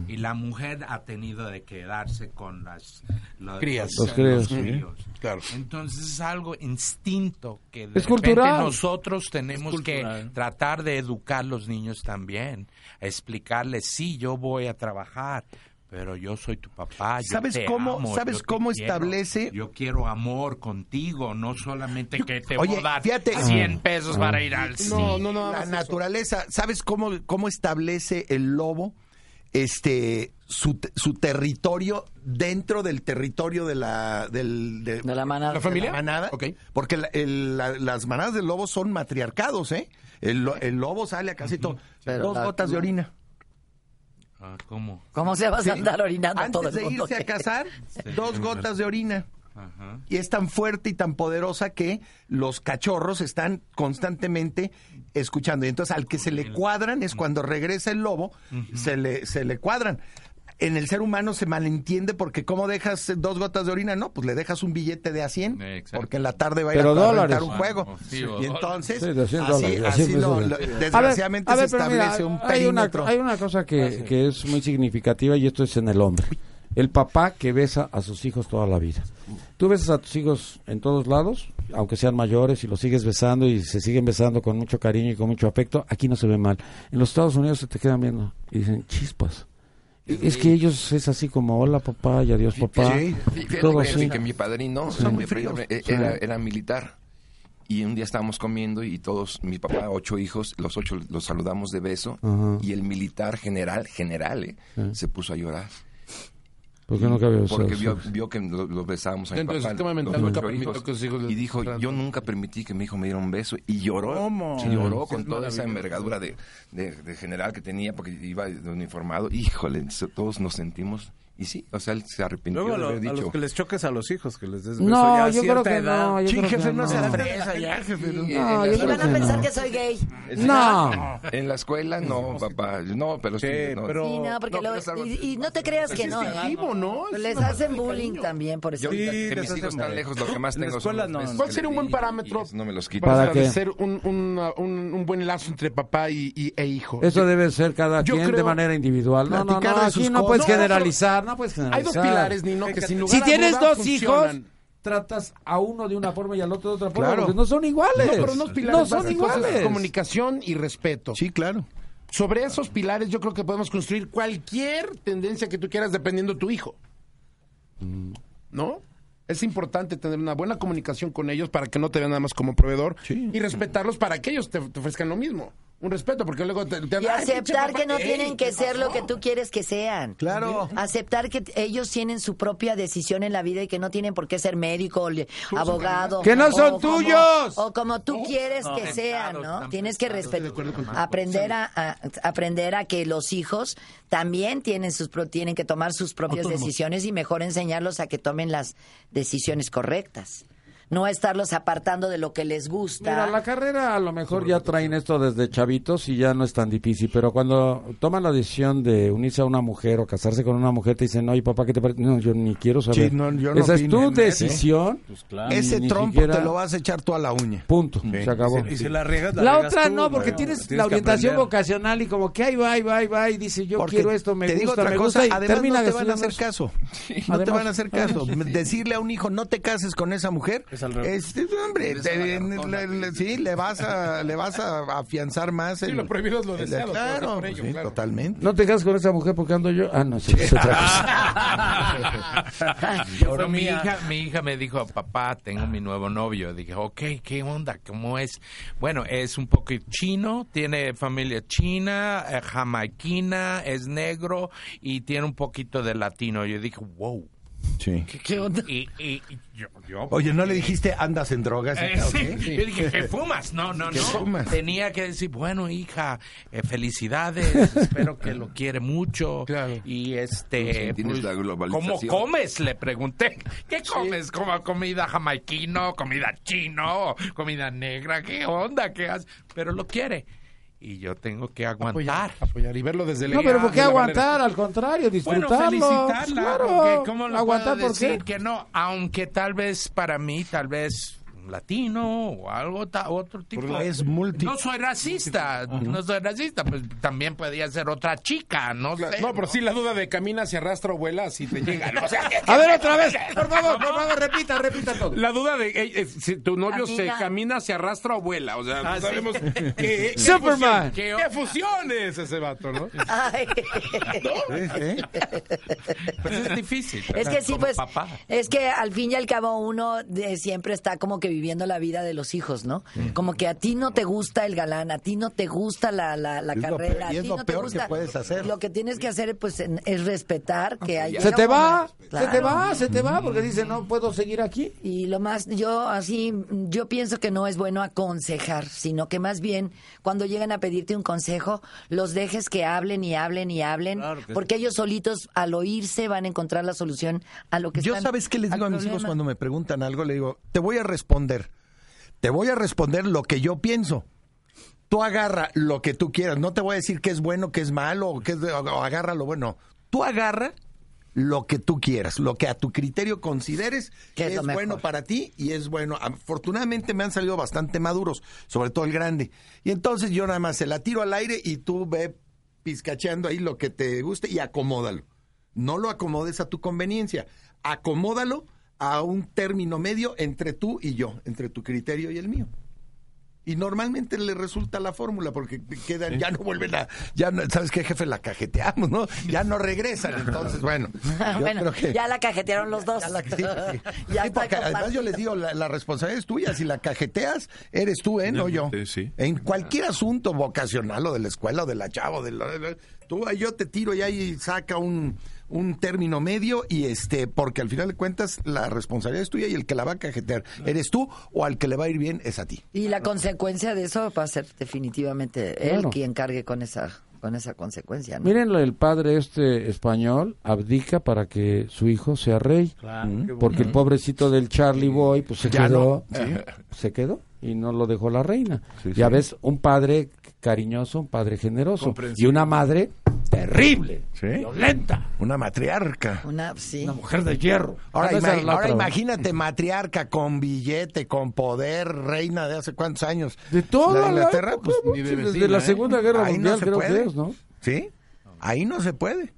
Y la mujer ha tenido de quedarse con las los, Crías. Los críos. críos. Claro. Entonces es algo instinto que de Es repente cultural. nosotros tenemos que cultural. tratar de educar a los niños también, explicarles, sí, yo voy a trabajar, pero yo soy tu papá. yo ¿Sabes te cómo- amo, sabes yo te cómo quiero, establece- Yo quiero amor contigo, no solamente que te Oye, voy a dar fíjate- 100 pesos para ir al cine. No, no, no. la naturaleza, ¿sabes cómo, cómo establece el lobo este su, te- su territorio dentro del territorio de la del, de, De la manada. ¿La familia? de la manada? Porque la- el- la- las manadas del lobo son matriarcados, ¿eh? El, el lobo sale a casi todo. Pero Dos gotas de orina. Ah, ¿Cómo? ¿Cómo se vas Sí. a andar orinando todo Antes el de mundo? irse a cazar, dos gotas de orina. Ajá. Y es tan fuerte y tan poderosa que los cachorros están constantemente escuchando. Y entonces al que se le cuadran es cuando regresa el lobo, se, le, se le cuadran. En el ser humano se malentiende porque ¿cómo dejas dos gotas de orina? No, pues le dejas un billete de a 100 Exacto. porque en la tarde va a ir Pero a, rentar un juego. Sí, y entonces, Sí, de 100 así, dólares, así 100 lo- A ver, desgraciadamente a ver, se mira, establece un hay una, perímetro. hay una cosa que, que es muy significativa y esto es en el hombre. El papá que besa a sus hijos toda la vida. Tú besas a tus hijos en todos lados, aunque sean mayores, y los sigues besando y se siguen besando con mucho cariño y con mucho afecto, aquí no se ve mal. En los Estados Unidos se te quedan viendo y dicen chispas. Es que ellos es así como, hola papá y adiós papá. Sí. Fíjate Todo que, así. que mi padrino Son muy mi fríos. padrino, eh, era, era militar. Y un día estábamos comiendo y todos, mi papá, ocho hijos, los ocho los saludamos de beso. Y el militar general, general, eh, se puso a llorar. ¿Por qué no cabe Porque vio, vio que lo, lo besábamos a mi Dentro de su papá. sistema los mental ocho nunca permitió hijos. que sus hijos y dijo, yo nunca permití que mi hijo me diera un beso. Y lloró. ¿Cómo? Sí, lloró Sí, con toda esa envergadura de, de- de general que tenía porque iba de uniformado. Híjole, todos nos sentimos... Y sí, o sea, él se arrepintió Luego a, de lo- haber a dicho... los que les choques a los hijos, que les des beso No, ya a yo creo cierta que edad. no. Yo creo jefe, que no no. se la fresa ya, jefe. No, en yo van creo a que pensar no. que soy gay. No. En la escuela no, papá. No, pero sí. Sí, no. pero- Sí, no, porque No, lo- pero y, y no te creas que es no, ¿eh? instintivo, ¿no? Es Les hacen bullying cariño. también por eso. Yo, Sí, que mis hijos están lejos, lo que más En la tengo escuela son no, no. ¿Cuál que sería un buen parámetro no me los quito. para establecer un, una- un, un buen lazo entre papá e hijo? Eso debe ser cada quien de creo- manera individual. No, no, no, aquí no puedes cosas. Generalizar, no puedes Hay generalizar. dos pilares, Nino, que sin lugar Si a tienes duda dos hijos, tratas a uno de una forma y al otro de otra forma, Claro. porque no son iguales. No, pero unos pilares no son básicos iguales. comunicación y respeto. Sí, claro. Sobre esos pilares yo creo que podemos construir cualquier tendencia que tú quieras dependiendo de tu hijo. ¿No? Es importante tener una buena comunicación con ellos para que no te vean nada más como proveedor Sí. y respetarlos para que ellos te, te ofrezcan lo mismo. Un respeto, porque luego te, te Y aceptar que no tienen que ¿qué ser lo que tú quieres que sean. Claro. Aceptar que ellos tienen su propia decisión en la vida y que no tienen por qué ser médico, abogado. ¡Que no o son como- tuyos! O como tú quieres que sean, ¿no? Tienes que respetar. Aprender a, a- aprender a que los hijos también tienen sus pro- tienen que tomar sus propias decisiones y mejor enseñarlos a que tomen las decisiones correctas. No estarlos apartando de lo que les gusta. Mira, la carrera a lo mejor ya traen esto desde chavitos y ya no es tan difícil, pero cuando toman la decisión de unirse a una mujer o casarse con una mujer, te dicen, oye papá, ¿qué te parece? No, yo ni quiero saber. Sí, no, yo no Esa es tu ¿eh? decisión. y Ese ni trompo siquiera- te lo vas a echar tú a la uña. Punto, se acabó. Y si la riegas, La otra tú, no, porque ¿no? tienes, Tienes la orientación vocacional y como que ahí va, ahí va, ahí va, y dice yo Porque quiero esto, me te digo gusta, otra me cosa, gusta, y además termina no te van a hacer caso. No te van a hacer caso. Decirle a un hijo, no te cases con esa mujer, Es al revés. es, hombre, te- le- le- sí, le vas a, le vas a afianzar más. Sí, lo prohibido es lo el- deseado, Claro, por ello, sí, claro. totalmente. No te casas con esa mujer porque ando yo. Ah, no, sí, es otra cosa. Pero mi hija, mi hija me dijo, papá, tengo mi nuevo novio. Dije, ok, ¿qué onda? ¿Cómo es? Bueno, es un poco chino, tiene familia china, eh, jamaiquina, es negro y tiene un poquito de latino. Yo dije, wow. Sí. ¿Qué, qué onda? Y, y- y yo, yo- Oye, ¿no le dijiste andas en drogas? y Eh, tal, sí. qué? Yo dije, ¿qué fumas? No, no, ¿Qué no. fumas? Tenía que decir, bueno, hija, eh, felicidades, espero que lo quiere mucho. Claro. Y este. la globalización. ¿Cómo comes? Le pregunté. ¿Qué comes? ¿Como comida jamaiquino, comida chino, comida negra? ¿Qué onda? ¿Qué haces? Pero lo quiere. Y yo tengo que aguantar. Apoyar y verlo desde No, lejos. pero ¿por qué aguantar? Al contrario, Bueno, disfrutarlo. felicitarla. Claro. ¿Cómo lo aguantar puedo por qué? decir que no? Aunque tal vez para mí, tal vez latino o algo, ta- otro tipo. Es multi... No soy racista, no soy racista, pues también podía ser otra chica, no sé. No, pero sí la duda de camina, si arrastra o vuela, si te llega. ¿no? O sea, A ver, otra vez. Por favor, por favor, repita, repita todo. La duda de eh, eh, si tu novio se camina, se arrastra o vuela. O sea, no Ah, sí. sabemos qué, qué Superman. fusión- ¿Qué, qué fusión es ese vato, no? Ay. ¿Eh? Pues es difícil. Es que sí, pues, papá. es que al fin y al cabo uno de- siempre está como que viviendo la vida de los hijos, ¿no? Como que a ti no te gusta el galán, a ti no te gusta la, la, la carrera, peor- y a es ti lo no te peor que puedes hacer. Lo que tienes que hacer pues es respetar que haya Se te va, Claro. se te va, se te va, porque dice, no puedo seguir aquí. Y lo más, yo así, yo pienso que no es bueno aconsejar, sino que más bien cuando llegan a pedirte un consejo, los dejes que hablen y hablen y hablen, porque ellos solitos al oírse van a encontrar la solución a lo que Yo están- sabes qué les digo a mis hijos cuando me preguntan algo, le digo, te voy a responder. Te voy a responder lo que yo pienso. Tú agarra lo que tú quieras. No te voy a decir qué es bueno, qué es malo, o qué es de- o agarra lo bueno. Tú agarra lo que tú quieras, lo que a tu criterio consideres Que es bueno para ti y es bueno. Afortunadamente me han salido bastante maduros, sobre todo el grande. Y entonces yo nada más se la tiro al aire y tú ve pizcacheando ahí lo que te guste y acomódalo. No lo acomodes a tu conveniencia, acomódalo a un término medio entre tú y yo, entre tu criterio y el mío. Y normalmente le resulta la fórmula porque quedan, ya no vuelven a, ya no, ¿sabes qué, jefe? La cajeteamos, ¿no? Ya no regresan, entonces, bueno. bueno, que- ya la cajetearon los dos. ya la- sí, sí. Ya Sí, está porque además yo les digo, la, la responsabilidad es tuya. Si la cajeteas, eres tú, ¿eh? No yo. Sí, sí. En cualquier asunto vocacional o de la escuela o de la chava o de la, tú yo te tiro y ahí saca un, un término medio y este, porque al final de cuentas la responsabilidad es tuya y el que la va a cajetear eres tú o al que le va a ir bien es a ti. Y la consecuencia de eso va a ser definitivamente él Claro. quien cargue con esa con esa consecuencia, ¿no? Miren, el padre este español abdica para que su hijo sea rey. Porque el pobrecito del Charlie Boy, pues se Ya quedó, no. Sí. se quedó y no lo dejó la reina. ya ves, un padre cariñoso, un padre generoso y una madre terrible, violenta, Una matriarca. Una sí. una mujer de hierro. Ahora, Ah, no, ima- imagínate matriarca con billete, con poder, reina de hace cuántos años. de toda La la Inglaterra, época, pues, ¿no? ni de desde la ¿eh? Segunda Guerra Ahí no Mundial se creo puede. que es, ¿no? ¿Sí? Ahí no se puede.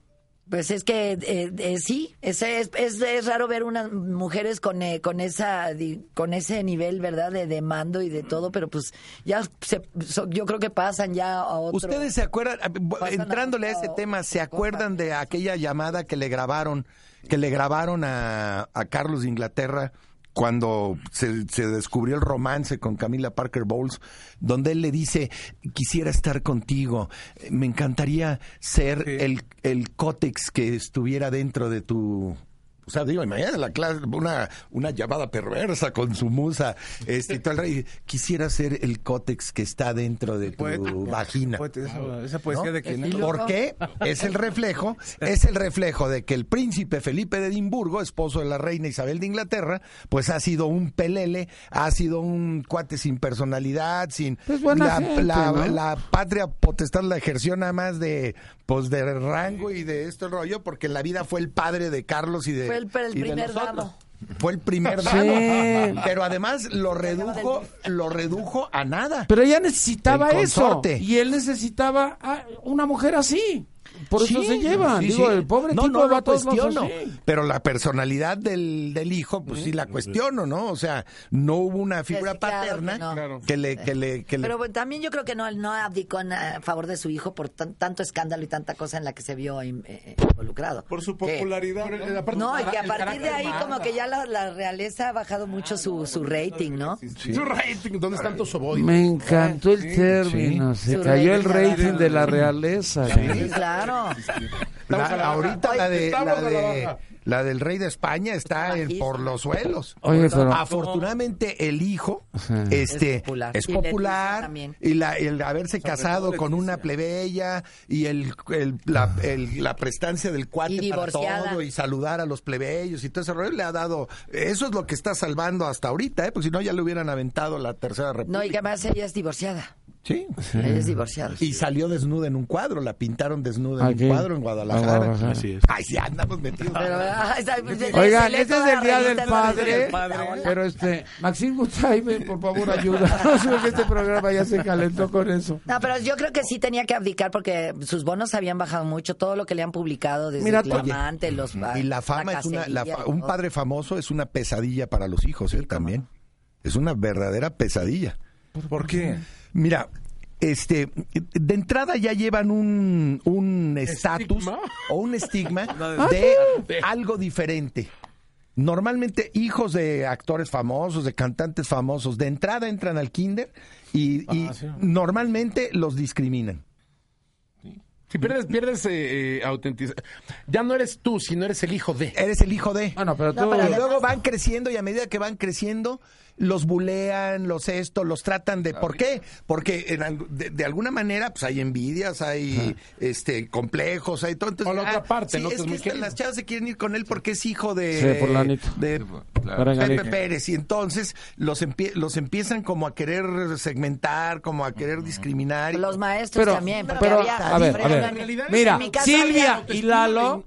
Pues es que eh, eh, sí, es, es, es raro ver unas mujeres con, eh, con esa di- con ese nivel, ¿verdad? De, de mando y de todo, pero pues ya se, so- yo creo que pasan ya a otro. ¿Ustedes se acuerdan, ah, a entrándole a ese tema, se acuerdan de aquella llamada que le grabaron, que le grabaron a, a Carlos de Inglaterra cuando se, se descubrió el romance con Camila Parker Bowles, donde él le dice, quisiera estar contigo, me encantaría ser el, el cótex que estuviera dentro de tu... O sea, digo, imagínate la clase, una, una llamada perversa con su musa, este, y todo el rey, quisiera ser el cótex que está dentro de tu Poeta. vagina. Poeta, esa, esa poesía ¿no? de que ¿Por qué? Es el reflejo, es el reflejo de que el príncipe Felipe de Edimburgo, esposo de la reina Isabel de Inglaterra, pues ha sido un pelele, ha sido un cuate sin personalidad, sin Pues buena la, gente, la- ¿no? la patria potestad la ejerció nada más de pues de rango y de esto rollo, porque en la vida fue el padre de Carlos y de Fue el- primer damo. Fue el primer Sí. damo. Pero además lo redujo, lo redujo a nada. Pero ella necesitaba El eso. Y él necesitaba a una mujer así. Por eso Sí, se llevan. sí, Digo, sí. el pobre no, tipo no va lo cuestiono, pero la personalidad del, del hijo, pues sí la cuestiono, ¿no? O sea, no hubo una figura claro paterna que no. Claro. que le, que le, que le- Pero bueno, también yo creo que no, no abdicó en, a favor de su hijo por tan- tanto escándalo y tanta cosa en la que se vio in- eh, involucrado. Por su popularidad. ¿no? No, y que a partir de ahí como que ya la, la realeza ha bajado mucho su, su rating, ¿no? Su rating, ¿dónde están tus? Me encantó el término. Se Su cayó el rating, rating de la realeza. Sí, claro. La- ahorita la de, la, de. La del rey de España está en- por los suelos. Oye, pero- Afortunadamente el hijo este, Es popular. es Y también. la, el haberse casado con una plebeya y el, el- la, el- la prestancia del cuate Y para todo y saludar a los plebeyos y todo ese rollo le ha dado eso es lo que está salvando hasta ahorita, ¿eh? porque si no ya le hubieran aventado la tercera república. No, y que además ella es divorciada. Sí. Ella es divorciada. Y salió desnuda en un cuadro, la pintaron desnuda en Aquí. un cuadro en Guadalajara. Guadalajara. Así es. Ay, sí, andamos metidos. Pero, ah, Oigan, se lee este es el Día del Padre, pero este, Maxim Gutsaime, por favor, ayúdanos, porque este programa ya se calentó con eso. No, pero yo creo que sí tenía que abdicar porque sus bonos habían bajado mucho, todo lo que le han publicado desde Mira, el oye, los Y la fama es una, la fa- un padre famoso es una pesadilla para los hijos, ¿eh? También. Es una verdadera pesadilla. ¿Por qué? Mira, este, de entrada ya llevan un un estatus o un estigma de algo diferente. Normalmente hijos de actores famosos, de cantantes famosos, de entrada entran al kinder y, y normalmente los discriminan. Si pierdes, pierdes eh, eh, autenticidad. Ya no eres tú, sino eres el hijo de. Eres el hijo de. Bueno, pero No, tú... pero Y luego van creciendo y a medida que van creciendo, los bulean, los esto, los tratan de... ¿Por qué? Porque en de, de alguna manera pues hay envidias, hay este complejos, hay todo. Entonces, O la otra parte, ¿no? Es Que es que muy esta- querido. las chavas se quieren ir con él porque es hijo de... Sí, fulanito. De Claro. Perenganito. Pepe Pérez. Y entonces los, empie- los empiezan como a querer segmentar, como a querer discriminar. Los maestros Pero, también, porque pero, había... a ver, por a Mira, en mi caso Silvia había- y Lalo,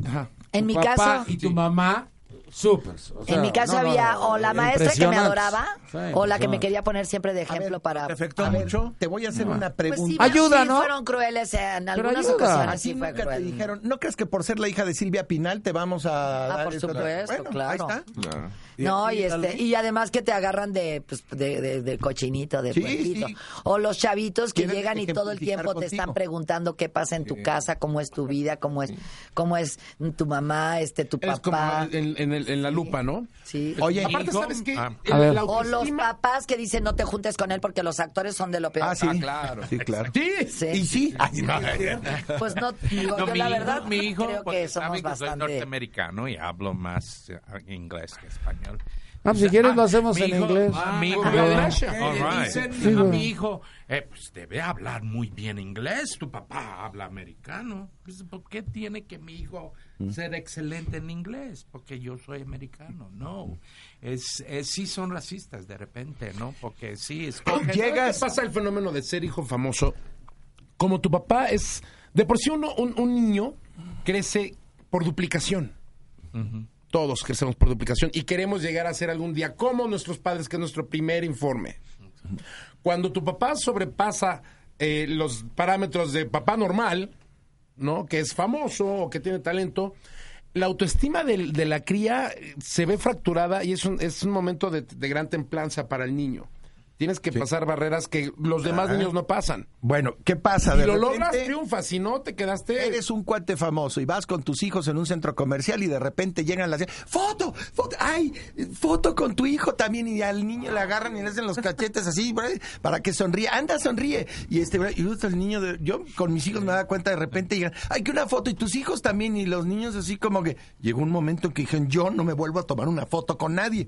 En mi papá caso- y tu mamá, súper. o sea, en mi caso no, había no, o la maestra que me adoraba Sí, o la que me quería poner siempre de ejemplo para... ¿Te afectó mucho? Te voy a hacer una Pues pregunta. sí, Ayuda, sí ¿no? fueron crueles, en algunas ayuda. ocasiones Así sí fue nunca te dijeron, ¿no crees que por ser la hija de Silvia Pinal te vamos a Ah, dar por esto? supuesto, Bueno, claro. Ahí está. Claro. No, y este, y además que te agarran de, pues, de, de- de cochinito, de Sí, puerquito. sí. O los chavitos que llegan y todo el tiempo te están preguntando qué pasa en tu casa, cómo es tu vida, cómo es, cómo es tu mamá, este, tu papá. El- en la lupa, ¿no? Sí. Oye, Aparte, hijo, ¿sabes qué? ah. El- A ver. la O los papás que dicen no te juntes con él porque los actores son de lo peor. Ah, sí. claro. Sí, claro. Sí. Sí. Y sí. Ay, no. Pues no, digo, No, yo mi la hijo- verdad mi hijo, creo porque que somos sabe que soy bastante... norteamericano y hablo más eh, inglés que español. Ah, si quieres lo Ah, hacemos mi en hijo- inglés. ah, mi hijo, Ah. Sí, Dicen a mi hijo, eh, pues debe hablar muy bien inglés. Tu papá habla americano. Pues, ¿Por qué tiene que mi hijo Mm. ser excelente en inglés? Porque yo soy americano. No. Es, es- sí son racistas de repente, ¿no? Porque sí. ¿Sabes qué pasa el fenómeno de ser hijo famoso? Como tu papá es... De por sí uno, un, un niño crece por duplicación. Todos crecemos por duplicación y queremos llegar a ser algún día como nuestros padres, que es nuestro primer informe. Cuando tu papá sobrepasa eh, los parámetros de papá normal, ¿no? Que es famoso o que tiene talento, la autoestima de, la cría eh, se ve fracturada y es un, es un momento de gran templanza para el niño. Tienes que pasar barreras que los demás niños no pasan. Bueno, ¿qué pasa? De lo repente, logras, triunfas. Si no, te quedaste... Eres un cuate famoso y vas con tus hijos en un centro comercial y de repente llegan las foto, foto, ay, foto con tu hijo también y al niño le agarran y le hacen los cachetes así para que sonríe, anda sonríe. Y este bro, y el niño de- yo con mis hijos me da cuenta de repente llegan, ay que una foto y tus hijos también y los niños así como que llegó un momento en que dijeron yo no me vuelvo a tomar una foto con nadie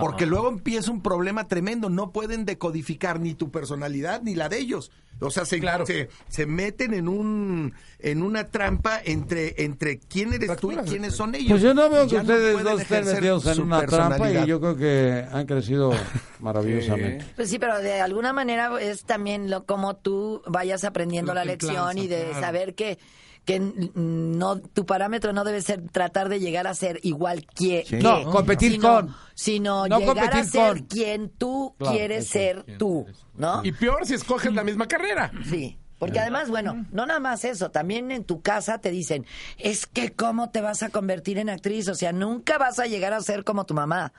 porque luego empieza un problema tremendo, no pueden decodificar ni tu personalidad ni la de ellos. O sea, se, se, se meten en un en una trampa entre entre quién eres tú y quiénes son ellos. Pues yo no veo que Ya ustedes pueden dos estén metidos en una trampa y yo creo que han crecido maravillosamente. Pues sí, pero de alguna manera es también lo como tú vayas aprendiendo La la lección y de claro. saber que que no tu parámetro no debe ser tratar de llegar a ser igual que, que, No, competir sino, con. sino No llegar a competir ser con. quien tú Claro, quieres eso. ser tú, ¿no? Y peor si escoges la misma carrera. Sí. Porque además, bueno, no nada más eso, también en tu casa te dicen, es que cómo te vas a convertir en actriz, o sea, nunca vas a llegar a ser como tu mamá.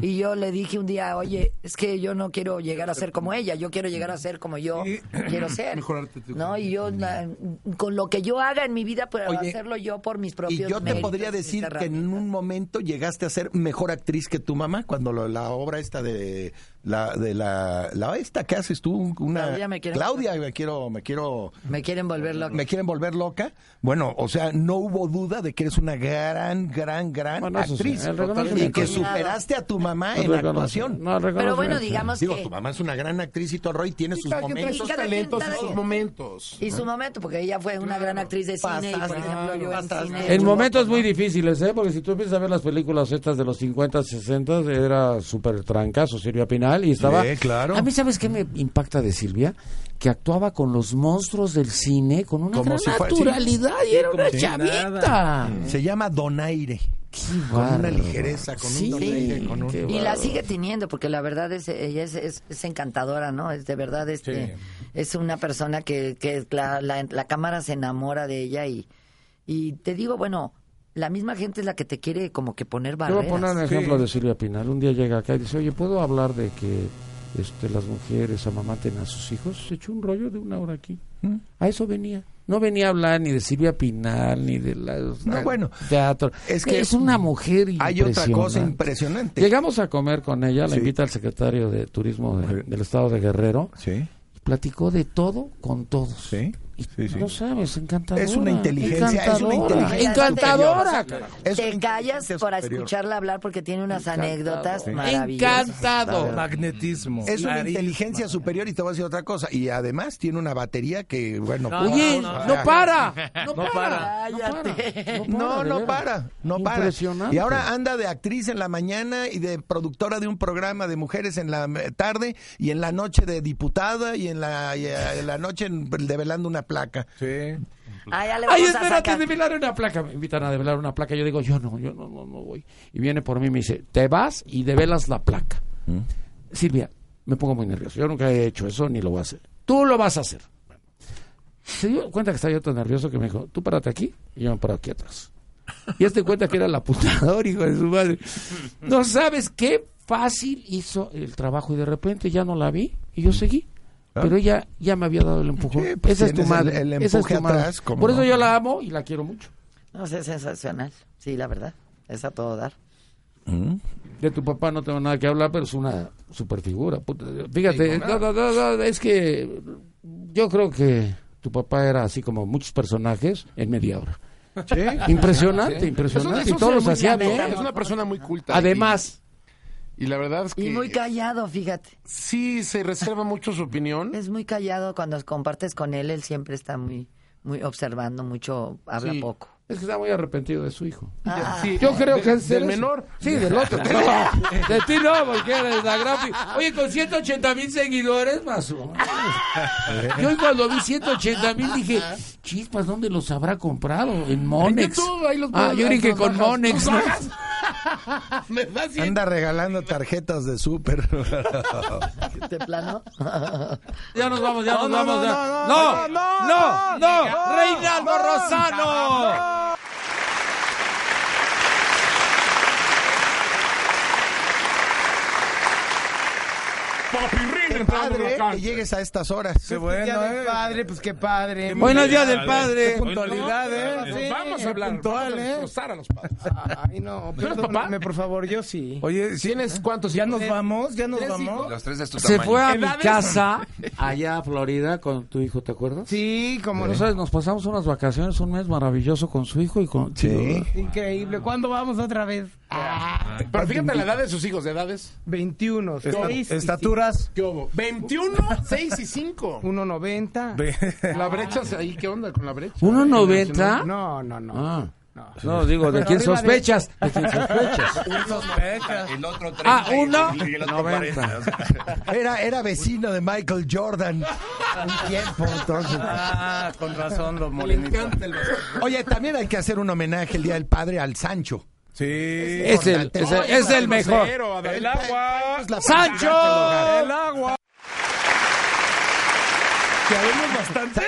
Y yo le dije un día, oye, es que yo no quiero llegar a ser como ella, yo quiero llegar a ser como yo quiero ser. Mejorarte tú. ¿No? Y yo, la- con lo que yo haga en mi vida, puedo Oye, hacerlo yo por mis Y propios yo te méritos, podría decir que en un momento llegaste a ser mejor actriz que tu mamá cuando lo- la obra esta de la de la, la esta que haces tú, una Claudia, me Claudia, me quiero, me quiero, Me quieren volver loco. me quieren volver loca. Bueno, o sea, no hubo duda de que eres una gran, gran, gran Bueno, eso sí, actriz y que superaste a tu mamá en la actuación. No, Pero bueno, digamos Digo, que... tu mamá es una gran actriz y rollo y tiene sus momentos. sus talentos y sus momentos. Y su momento, porque ella fue una gran actriz de cine y, por ejemplo, yo en pasaste. cine... En momentos muy difíciles, ¿eh? Porque si tú empiezas a ver las películas estas de los 50, 60, era súper trancazo Silvia Pinal y estaba... Sí, claro. A mí, ¿sabes qué me impacta de Silvia? Que actuaba con los monstruos del cine con una Como gran si fuera- naturalidad y era una si chavita. Se llama Donaire. Qué Con una ligereza, con un Sí, donaire, con un- Y la sigue teniendo, porque la verdad es ella es, es, es encantadora, ¿no? Es de verdad este es una persona que, que la, la, la cámara se enamora de ella y, y te digo, bueno, la misma gente es la que te quiere como que poner Te voy barreras. a poner un ejemplo de Silvia Pinal. Un día llega acá y dice, oye, ¿puedo hablar de que este, las mujeres amamanten a sus hijos? Se echó un rollo de una hora aquí. ¿Mm? A eso venía. No venía a hablar ni de Silvia Pinal, ni de la, No, bueno, teatro. es que es una mujer Hay otra cosa impresionante. Llegamos a comer con ella, la Sí. invita el secretario de Turismo de- del Estado de Guerrero. Sí, Platicó de todo con todos. sí. Sí, sabes, encantadora. Es una inteligencia, es una encantadora, inteligencia Encantadora, te callas para escucharla hablar porque tiene unas anécdotas Sí. maravillosas. Encantado. Magnetismo. Es una inteligencia superior y te voy a decir otra cosa. Y además tiene una batería que, bueno, No, Oye, no, no, no. para. No, No para. Cállate. No, para, no para. Impresionante. Y ahora anda de actriz en la mañana y de productora de un programa de mujeres en la eh, tarde y en la noche de diputada y en la, y, eh, en la noche en- develando una placa. Sí. Ah, ya le Ay, espérate, develar una placa. Me invitan a develar una placa. Yo digo, yo no, yo no, no, no voy. Y viene por mí y me dice, te vas y develas la placa. Silvia, me pongo muy nervioso. Yo nunca he hecho eso ni lo voy a hacer. Tú lo vas a hacer. Se dio cuenta que estaba yo tan nervioso que me dijo, tú párate aquí y yo me paro aquí atrás. Y este cuenta que era el apuntador, hijo de su madre. No sabes qué fácil hizo el trabajo y de repente ya no la vi y yo seguí. Pero ella ya me había dado el empujón. Sí, pues Esa es tu madre. el- el esa es empuje tu madre. atrás, ¿cómo Por eso no? yo la amo y la quiero mucho. No sé, es sensacional. Sí, la verdad. Es a todo dar. De tu papá no tengo nada que hablar, pero es una super figura. Fíjate, no, no, no, no, es que yo creo que tu papá era así como muchos personajes en media hora. Impresionante, impresionante. Eso y todos los muy hacía bien, bien. Es una persona muy culta. Además, Y, la verdad es que Y muy callado, fíjate. sí se reserva mucho su opinión. Es muy callado cuando compartes con él. Él siempre está muy, muy observando mucho, habla Sí. poco. Es que está muy arrepentido de su hijo. Ah, Sí, Yo creo de- que es del eso. menor. Sí, del otro. No, de ti no, porque eres la Oye, con 180 mil seguidores, más o menos. Yo cuando vi 180 mil dije, chispas, ¿dónde los habrá comprado? En Monex. YouTube, ahí los ah, yo creí las- que las con bajas. Monex. Anda regalando tarjetas de súper. ¿De plano? Ya nos vamos, ya nos no, vamos. no, ya. no, No, no, no, no, no, Reinaldo Rosano. Papirrín Qué padre que llegues a estas horas. Qué bueno, Día del eh. padre, pues qué padre. Buenos días del padre. Qué puntualidad, eh. Sí, vamos a hablar. puntual, vamos a ¿eh? a los padres. Ay, no, ¿Tú eres perdóname, por favor, yo sí. Oye, sí, ¿Tienes cuántos? ¿Ya nos vamos? ¿Ya nos ¿Tres vamos? hijos? Los tres de tu Se tamaño. fue a mi casa allá a Florida con tu hijo, ¿te acuerdas? Sí, como No sabes, nos pasamos unas vacaciones, un mes maravilloso con su hijo y con... Sí. Increíble. ¿Cuándo vamos otra vez? Pero fíjate la edad de sus hijos, de edades. 21, esta- 6 y estaturas. ¿Qué hubo? 21, 6 y 5. 1.90. Ve- La brecha, ahí, ¿qué onda con la brecha? ¿1.90? No, no, no. Ah. No, digo, ¿de quién de- sospechas? ¿De quién sospechas? El otro 30 Ah, uno, y el otro 90. 40. Era, era vecino de Michael Jordan. Un tiempo, entonces. Ah, con razón, los molinitos. Oye, también hay que hacer un homenaje el Día del Padre al Sancho. Sí. Es el, es el, es el mejor. El agua. ¡Sancho! El agua. Que habemos bastantes.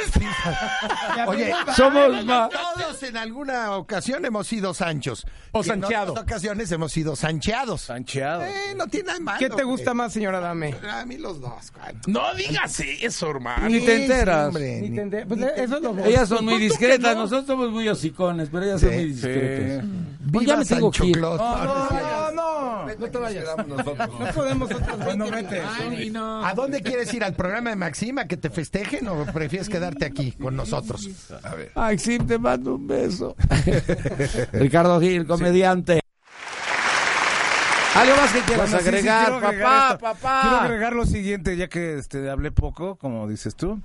Oye, Somos más. todos en alguna ocasión hemos sido Sanchos. O Y en otras ocasiones hemos sido sancheados. Sancheado. Eh, no tiene nada de malo. ¿Qué te gusta más, señora Dame? A mí los dos. No digas eso, hermano. Ni te Sí, enteras. hombre, Ni te Pues eso es lo Ellas son muy discretas, nosotros somos muy hocicones, pero ellas son muy discretas. Pues Viva ya me tengo que ir. No, no, no. No te vayas. No podemos otros Bueno, vete. ¿A dónde quieres ir? ¿Al programa de Maxima que te festejen o prefieres quedarte aquí con nosotros? A ver. Maxim, te mando un beso. Ricardo Gil, comediante. ¿Algo más que quieras Bueno, sí, sí, agregar, quiero agregar papá, esto. papá? Quiero agregar lo siguiente, ya que este hablé poco, como dices tú,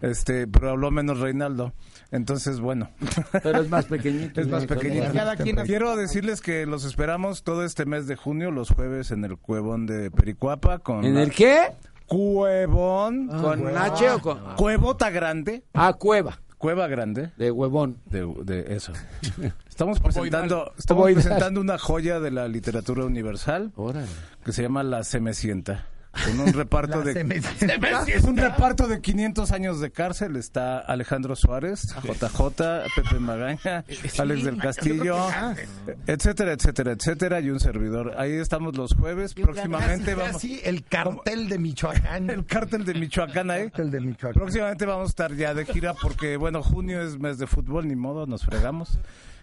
este, pero habló menos Reinaldo. Entonces, bueno. Pero es más pequeñito. Es más pequeñito. Cada quien- Quiero decirles que los esperamos todo este mes de junio, los jueves, en el Cuevón de Pericuapa. Con ¿En la- el qué? Cuevón. ¿Con H o con...? Cuevota Grande. Ah, cueva. Cueva Grande. De huevón. De, de eso. Estamos presentando, estamos presentando una joya de la literatura universal Órale. que se llama La Semecienta. Con un reparto de es un reparto de 500 años de cárcel. Está Alejandro Suárez, JJ, Pepe Magaña, Alex del Castillo, etcétera, etcétera, etcétera, y un servidor. Ahí estamos los jueves. Próximamente vamos. Así, el cartel de Michoacán. El cártel de Michoacán ahí. cartel de Michoacán. Próximamente vamos a estar ya de gira porque, bueno, junio es mes de fútbol, ni modo, nos fregamos.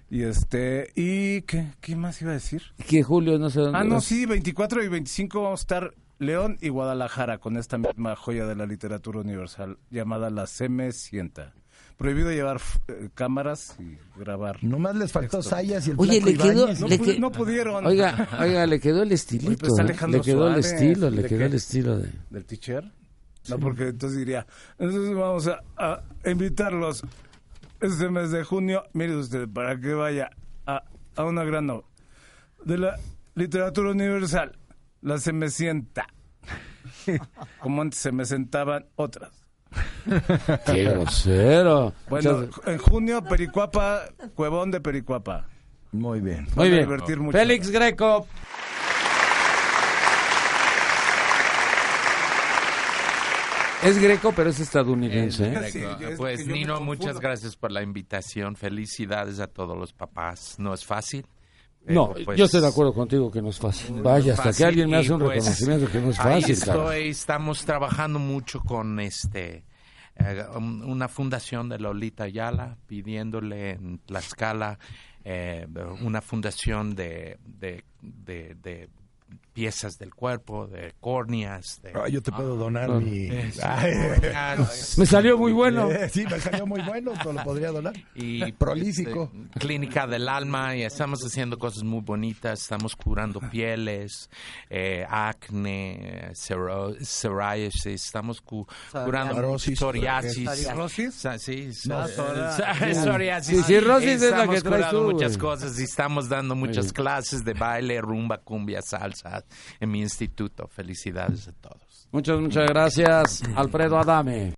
Y este, y ¿qué, qué más iba a decir? Que Julio no sé dónde Ah, no, vas. sí, 24 y 25 vamos a estar León y Guadalajara con esta misma joya de la literatura universal llamada La Semecienta. Prohibido llevar eh, cámaras y grabar. Nomás les faltó Sayas y el Oye, le quedó... No, le que- no pudieron. Oiga, oiga, le quedó el estilito. Oye, pues Le quedó el estilo, le ¿De quedó qué? el estilo de... ¿Del teacher? No, porque entonces diría, entonces vamos a, a invitarlos este mes de junio, mire usted, para que vaya a, a una gran obra de la literatura universal, la se me sienta, como antes se me sentaban otras. ¡Qué grosero! Bueno, Muchas- en junio, Pericuapa, Cuevón de Pericuapa. Muy bien. Muy a bien. divertir mucho. Félix Greco. Es greco, pero es estadounidense. ¿eh? Sí, es que pues Nino, muchas gracias por la invitación. Felicidades a todos los papás. No es fácil. No, pero, pues, yo estoy de acuerdo contigo que no es fácil. Vaya, hasta que alguien me hace un pues, reconocimiento que no es ahí fácil, cara. estoy, estamos trabajando mucho con este eh, un- una fundación de Lolita Ayala pidiéndole en Tlaxcala eh, una fundación de, de, de- de piezas del cuerpo, de córneas, de Ah, yo te puedo donar Ah. mi... es- Ay, Me salió muy bueno. sí, me salió muy bueno, te lo podría donar. y Prolífico. este, clínica del alma y estamos haciendo cosas muy bonitas estamos curando pieles eh, acné cero- psoriasis estamos cu- curando Psoriasis. psoriasis sí, psoriasis Sí, es la estamos que traes curando tú, muchas cosas y estamos dando muchas clases de baile rumba cumbia salsa en mi instituto felicidades a todos Muchas, muchas gracias, Alfredo Adame.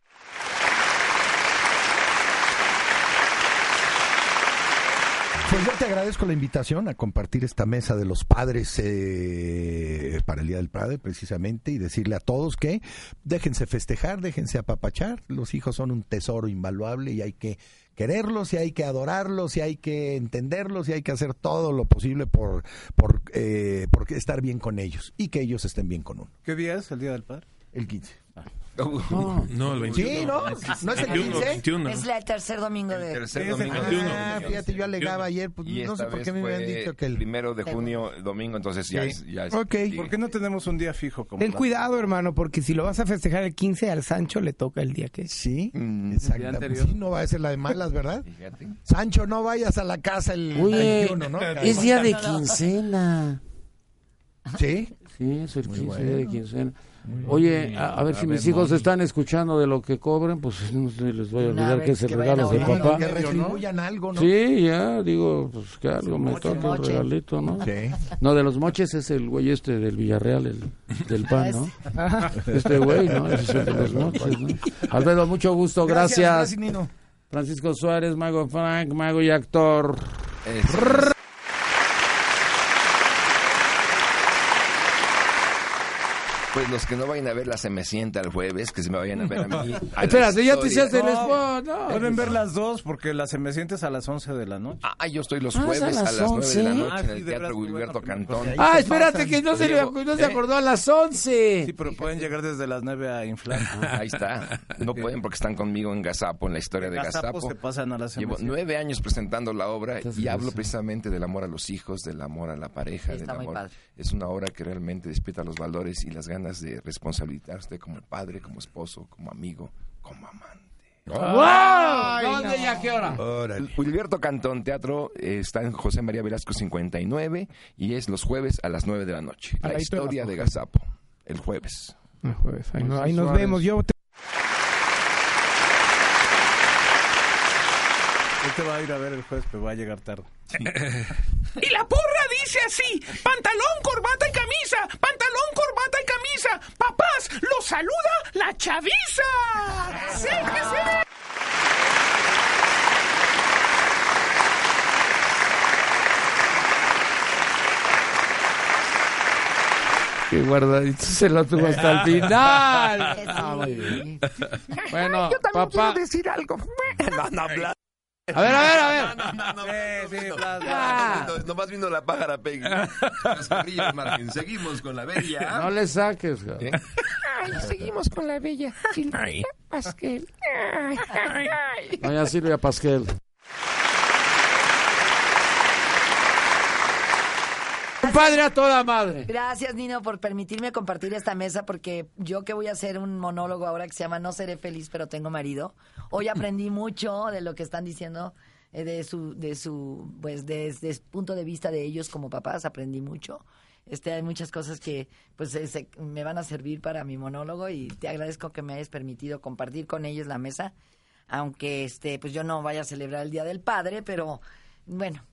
Pues yo te agradezco la invitación a compartir esta mesa de los padres eh, para el Día del Padre, precisamente, y decirle a todos que déjense festejar, déjense apapachar. Los hijos son un tesoro invaluable y hay que quererlos, y hay que adorarlos, y hay que entenderlos, y hay que hacer todo lo posible por, por, eh, por estar bien con ellos y que ellos estén bien con uno. ¿Qué día es el Día del Padre? El 15. No, el 21. Sí, ¿no? ¿No es el 21, 15? 21. Es la- el tercer domingo de... Tercer el domingo. tercer de- Ah, fíjate, yo alegaba ayer, pues Y no sé esta por vez qué me habían fue dicho que el... primero de junio, domingo, entonces ya Sí. es... Ya es Ok. ¿Por qué no tenemos un día fijo? Como Ten la- cuidado, hermano, porque si lo vas a festejar el 15, al Sancho le toca el día que es. Sí, Mm. exactamente. anterior. Sí, no va a ser la de malas, ¿verdad? Fíjate. Sancho, no vayas a la casa el Oye, 21, ¿no? es día de quincena. Sí. Sí, es el 15 día de quincena. Oye, a, a ver si mis hijos están escuchando de lo que cobren, pues no se les voy a olvidar que es el regalo papá. Que retribuyan algo, ¿no? Sí, ya, digo, pues que algo me toque un moche. regalito, ¿no? Sí. No, de los moches es el güey este del Villarreal, el del pan, ¿no? Este güey, ¿no? Ese es el de los moches, ¿no? Alfredo, mucho gusto, gracias. Gracias, Nino. Francisco Suárez, Mago Frank, Mago y actor. Es- Pues los que no vayan a ver la Se Me Sienta el jueves, que se me vayan a ver a mí. a la Espérate, ya te hiciste el spot. No, Pueden ver las dos porque las me sientes a las 11 de la noche. Ah, yo estoy los Ah, es a jueves a las las 9 de la 11. noche Ah, en sí, el de Teatro Gilberto bueno, Cantón. Ah, se espérate, que no se, le, no se ¿Eh? acordó a las 11. Sí, pero pueden llegar desde las 9 a inflar. Ahí está. No pueden porque están conmigo en Gazapo, en la historia de Gazapos Gazapo. que pasan a la Llevo nueve años presentando la obra y hablo precisamente del amor a los hijos, del amor a la pareja, Sí, está del muy amor. padre. Es una obra que realmente despierta los valores y las ganas de responsabilizarse como padre, como esposo, como amigo, como amante. ¡Wow! ¿Dónde y a qué hora? Gilberto Cantón Teatro eh, está en José María Velasco 59 y es los jueves a las 9 de la noche. Al La historia de. Gazapo, el jueves. Ah, jueves, ahí, no- ahí nos vemos. Yo te- Él te va a ir a ver el jueves, pero va a llegar tarde. Y la porra dice así, pantalón, corbata y camisa, pantalón, corbata y camisa. Papás, los saluda la chaviza. Sí, que sí. Qué guardadito se lo tuvo hasta el final. Ah, muy bien. Bueno, papá. decir algo. No, no. A ver, a ver, a ver. No, no, no. Sí, sí, Blas, Ah. Entonces, nomás vino la pájara Peggy. Las carrillas, Martín. Seguimos con la bella. No le saques. güey. ¿Eh? seguimos con la bella Silvia Pasquel. Doña Silvia Pasquel. Padre a toda madre. Gracias, Nino, por permitirme compartir esta mesa, porque yo que voy a hacer un monólogo ahora que se llama No seré feliz, pero tengo marido. Hoy aprendí mucho de lo que están diciendo, eh, de su, de su, pues, desde el punto de vista de ellos como papás, aprendí mucho. Este, hay muchas cosas que, pues, eh, se- me van a servir para mi monólogo y te agradezco que me hayas permitido compartir con ellos la mesa, aunque, este, pues, yo no vaya a celebrar el Día del Padre, pero bueno,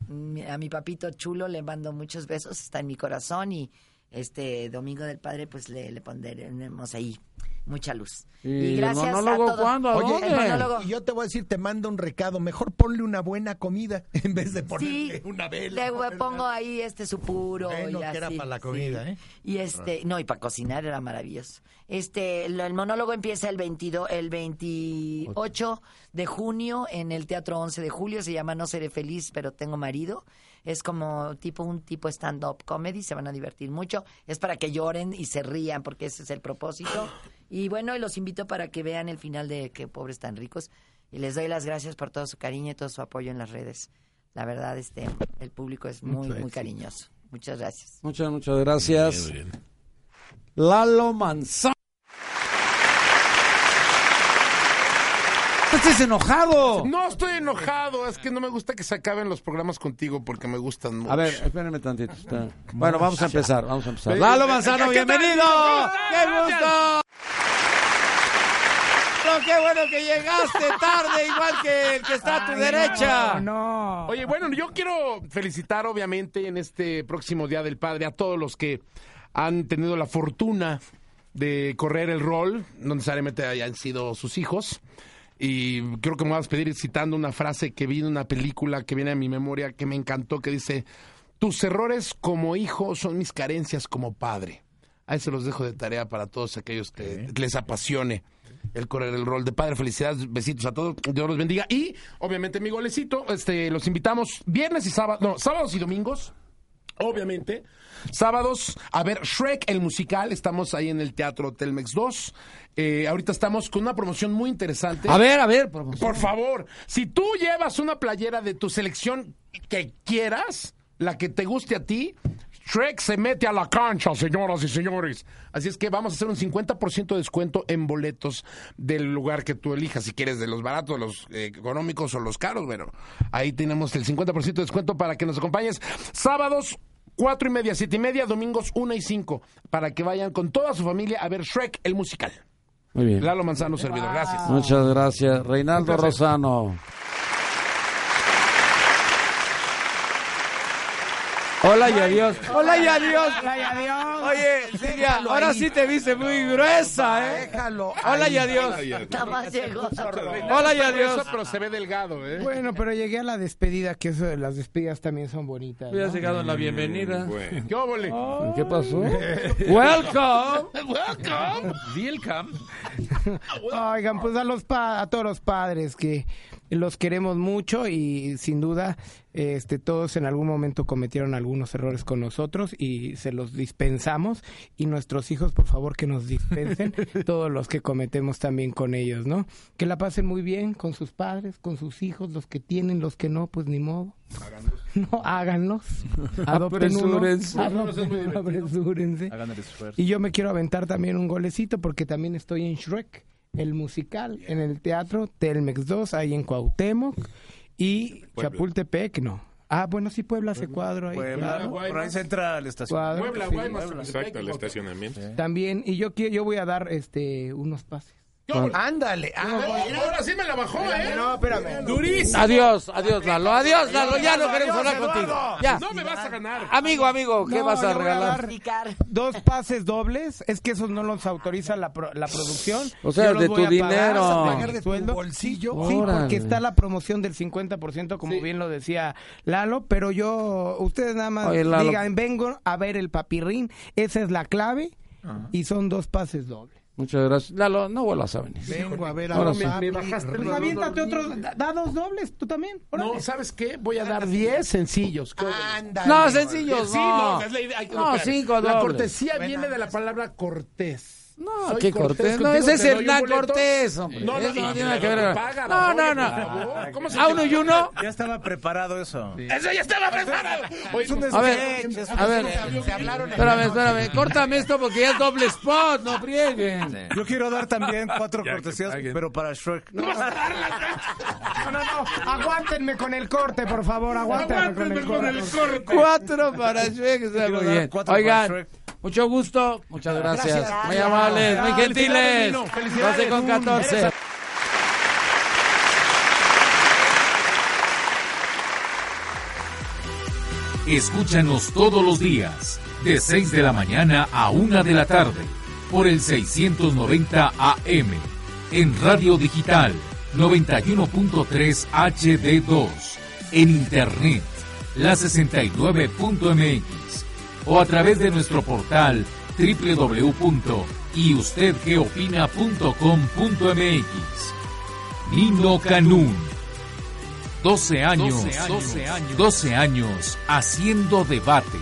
a mi papito chulo le mando muchos besos, está en mi corazón y este Domingo del Padre pues le, le pondremos ahí mucha luz. ¿Y el gracias monólogo a todos. cuándo? ¿A Oye, dónde? el monólogo. Y yo te voy a decir, te mando un recado. Mejor ponle una buena comida en vez de Sí, ponerle una vela. le pongo ahí este su puro Bueno, y que era así, para la sí. comida, ¿eh? Y este, no, y para cocinar era maravilloso. Este, el, el monólogo empieza el 22, el 28 de junio en el Teatro 11 de julio, se llama No seré feliz, pero tengo marido. Es como tipo un tipo stand-up comedy, se van a divertir mucho. Es para que lloren y se rían, porque ese es el propósito. Y bueno, los invito para que vean el final de Que pobres tan ricos. Y les doy las gracias por todo su cariño y todo su apoyo en las redes. La verdad, este, el público es muy, muy cariñoso. Muchas gracias. Muchas, muchas gracias. Bien, bien. Lalo Manzano. ¡Estás enojado! No estoy enojado, es que no me gusta que se acaben los programas contigo porque me gustan mucho. A ver, espérenme tantito. espérenme. Bueno, vamos a empezar, vamos a empezar. Lalo Manzano, ¿qué bienvenido. ¡Qué gusto! Lalo, qué bueno que llegaste tarde, igual que el que está a tu derecha. No. Oye, bueno, yo quiero felicitar obviamente en este próximo Día del Padre a todos los que han tenido la fortuna de correr el rol, no necesariamente hayan sido sus hijos. Y creo que me voy a despedir citando una frase que vi en una película que viene a mi memoria que me encantó, que dice, tus errores como hijo son mis carencias como padre. Ahí se los dejo de tarea para todos aquellos que les apasione el correr el rol de padre. Felicidades, besitos a todos, Dios los bendiga. Y obviamente mi golecito, este, los invitamos viernes y sábado, no, sábados y domingos. Obviamente, sábados a ver Shrek el musical, estamos ahí en el Teatro Telmex 2. Eh, ahorita estamos con una promoción muy interesante. A ver, a ver, por favor. Por favor, si tú llevas una playera de tu selección que quieras, la que te guste a ti, Shrek se mete a la cancha, señoras y señores. Así es que vamos a hacer un 50% de descuento en boletos del lugar que tú elijas. Si quieres de los baratos, los eh, económicos o los caros, bueno, ahí tenemos el 50% de descuento para que nos acompañes. Sábados, cuatro y media, siete y media, domingos, una y cinco, para que vayan con toda su familia a ver Shrek el musical. Muy bien. Lalo Manzano, servidor. Gracias. Muchas gracias. Reinaldo. Rosano. Hola y adiós. Hola y adiós. Hola y adiós. Oye, Silvia, Déjalo ahora ahí. sí te viste muy gruesa, ¿eh? Déjalo. Hola y adiós. Hola y adiós. pero se ve delgado, ¿eh? Bueno, pero llegué a la despedida, que eso de las despedidas también son bonitas. Habías ¿no? llegado en la bienvenida. Bueno. ¿Qué óvole? ¿Qué pasó? Welcome. Welcome. Welcome. Oigan, pues a los pa- a todos los padres que los queremos mucho y sin duda este todos en algún momento cometieron algunos errores con nosotros y se los dispensamos y nuestros hijos por favor que nos dispensen todos los que cometemos también con ellos, ¿no? Que la pasen muy bien con sus padres, con sus hijos, los que tienen, los que no, pues ni modo. No, háganlos. Adopten uno. Apresúrense. Y yo me quiero aventar también un golecito porque también estoy en Shrek, el musical, en el teatro Telmex 2, ahí en Cuauhtémoc. Y Chapultepec, no. Ah, bueno, sí, Puebla hace cuadro ahí. Puebla, claro. por ahí se entra a la estación. Cuadro, Puebla, sí. Guaymas, Exacto, el estacionamiento. También, y yo quiero, yo voy a dar este unos pases. Ándale. ah, Ahora sí me la bajó, ¿eh? No, espérame. Durísimo. Adiós, adiós, Lalo. Adiós, Lalo. Ya no queremos hablar contigo. Ya. No me vas a ganar. Amigo, amigo, ¿qué No, vas a regalar? Dos pases dobles, es que esos no los autoriza la, pro- la producción. O sea, de tu dinero. vas a pagar pagar de de tu sueldo. bolsillo. Sí, Órale. porque está la promoción del 50%, como bien lo decía Lalo, pero yo, ustedes nada más Oye, digan, vengo a ver el papirrín, esa es la clave, y son dos pases dobles. Muchas gracias. Lalo, no vuelvas a venir. Vengo a ver a Ahora. Me bajaste Pues los aviéntate otros, da, da dos dobles, tú también. órale. No, ¿sabes qué? Voy a dar 10 sencillos. Ándale. No, sencillos, Sí, no. no, es la idea. Ay, No, espérame. cinco La dobles. cortesía viene de la palabra cortés. No, Soy qué cortés. No, ese es Hernán boleto. Cortés, hombre. No, no, Eso no tiene nada que lo ver. paga, No, no, no. ¿Cómo se A uno y uno. Ya estaba preparado eso. Eso ya estaba preparado. Oye, A ver, a ver. Espérame, espérame. Córtame esto porque ya es doble spot. No frieguen. Yo quiero dar también cuatro Ya cortesías, pero para Shrek. No, no, no, aguántenme con el corte, por favor, aguántenme con el corte. Cuatro para Shrek. Está muy bien. Oigan, Shrek. Mucho gusto. Muchas gracias. Gracias. Muy amables, muy gentiles. Nino. Felicidades. 12 con 14. Escúchanos todos los días, de 6 de la mañana a 1 de la tarde, por el 690 AM, en Radio Digital 91.3 HD2, en Internet, la 69.mx, o a través de nuestro portal www.yustedqueopina.com.mx. Nino Canún. 12 años, 12 años, 12 años haciendo debate.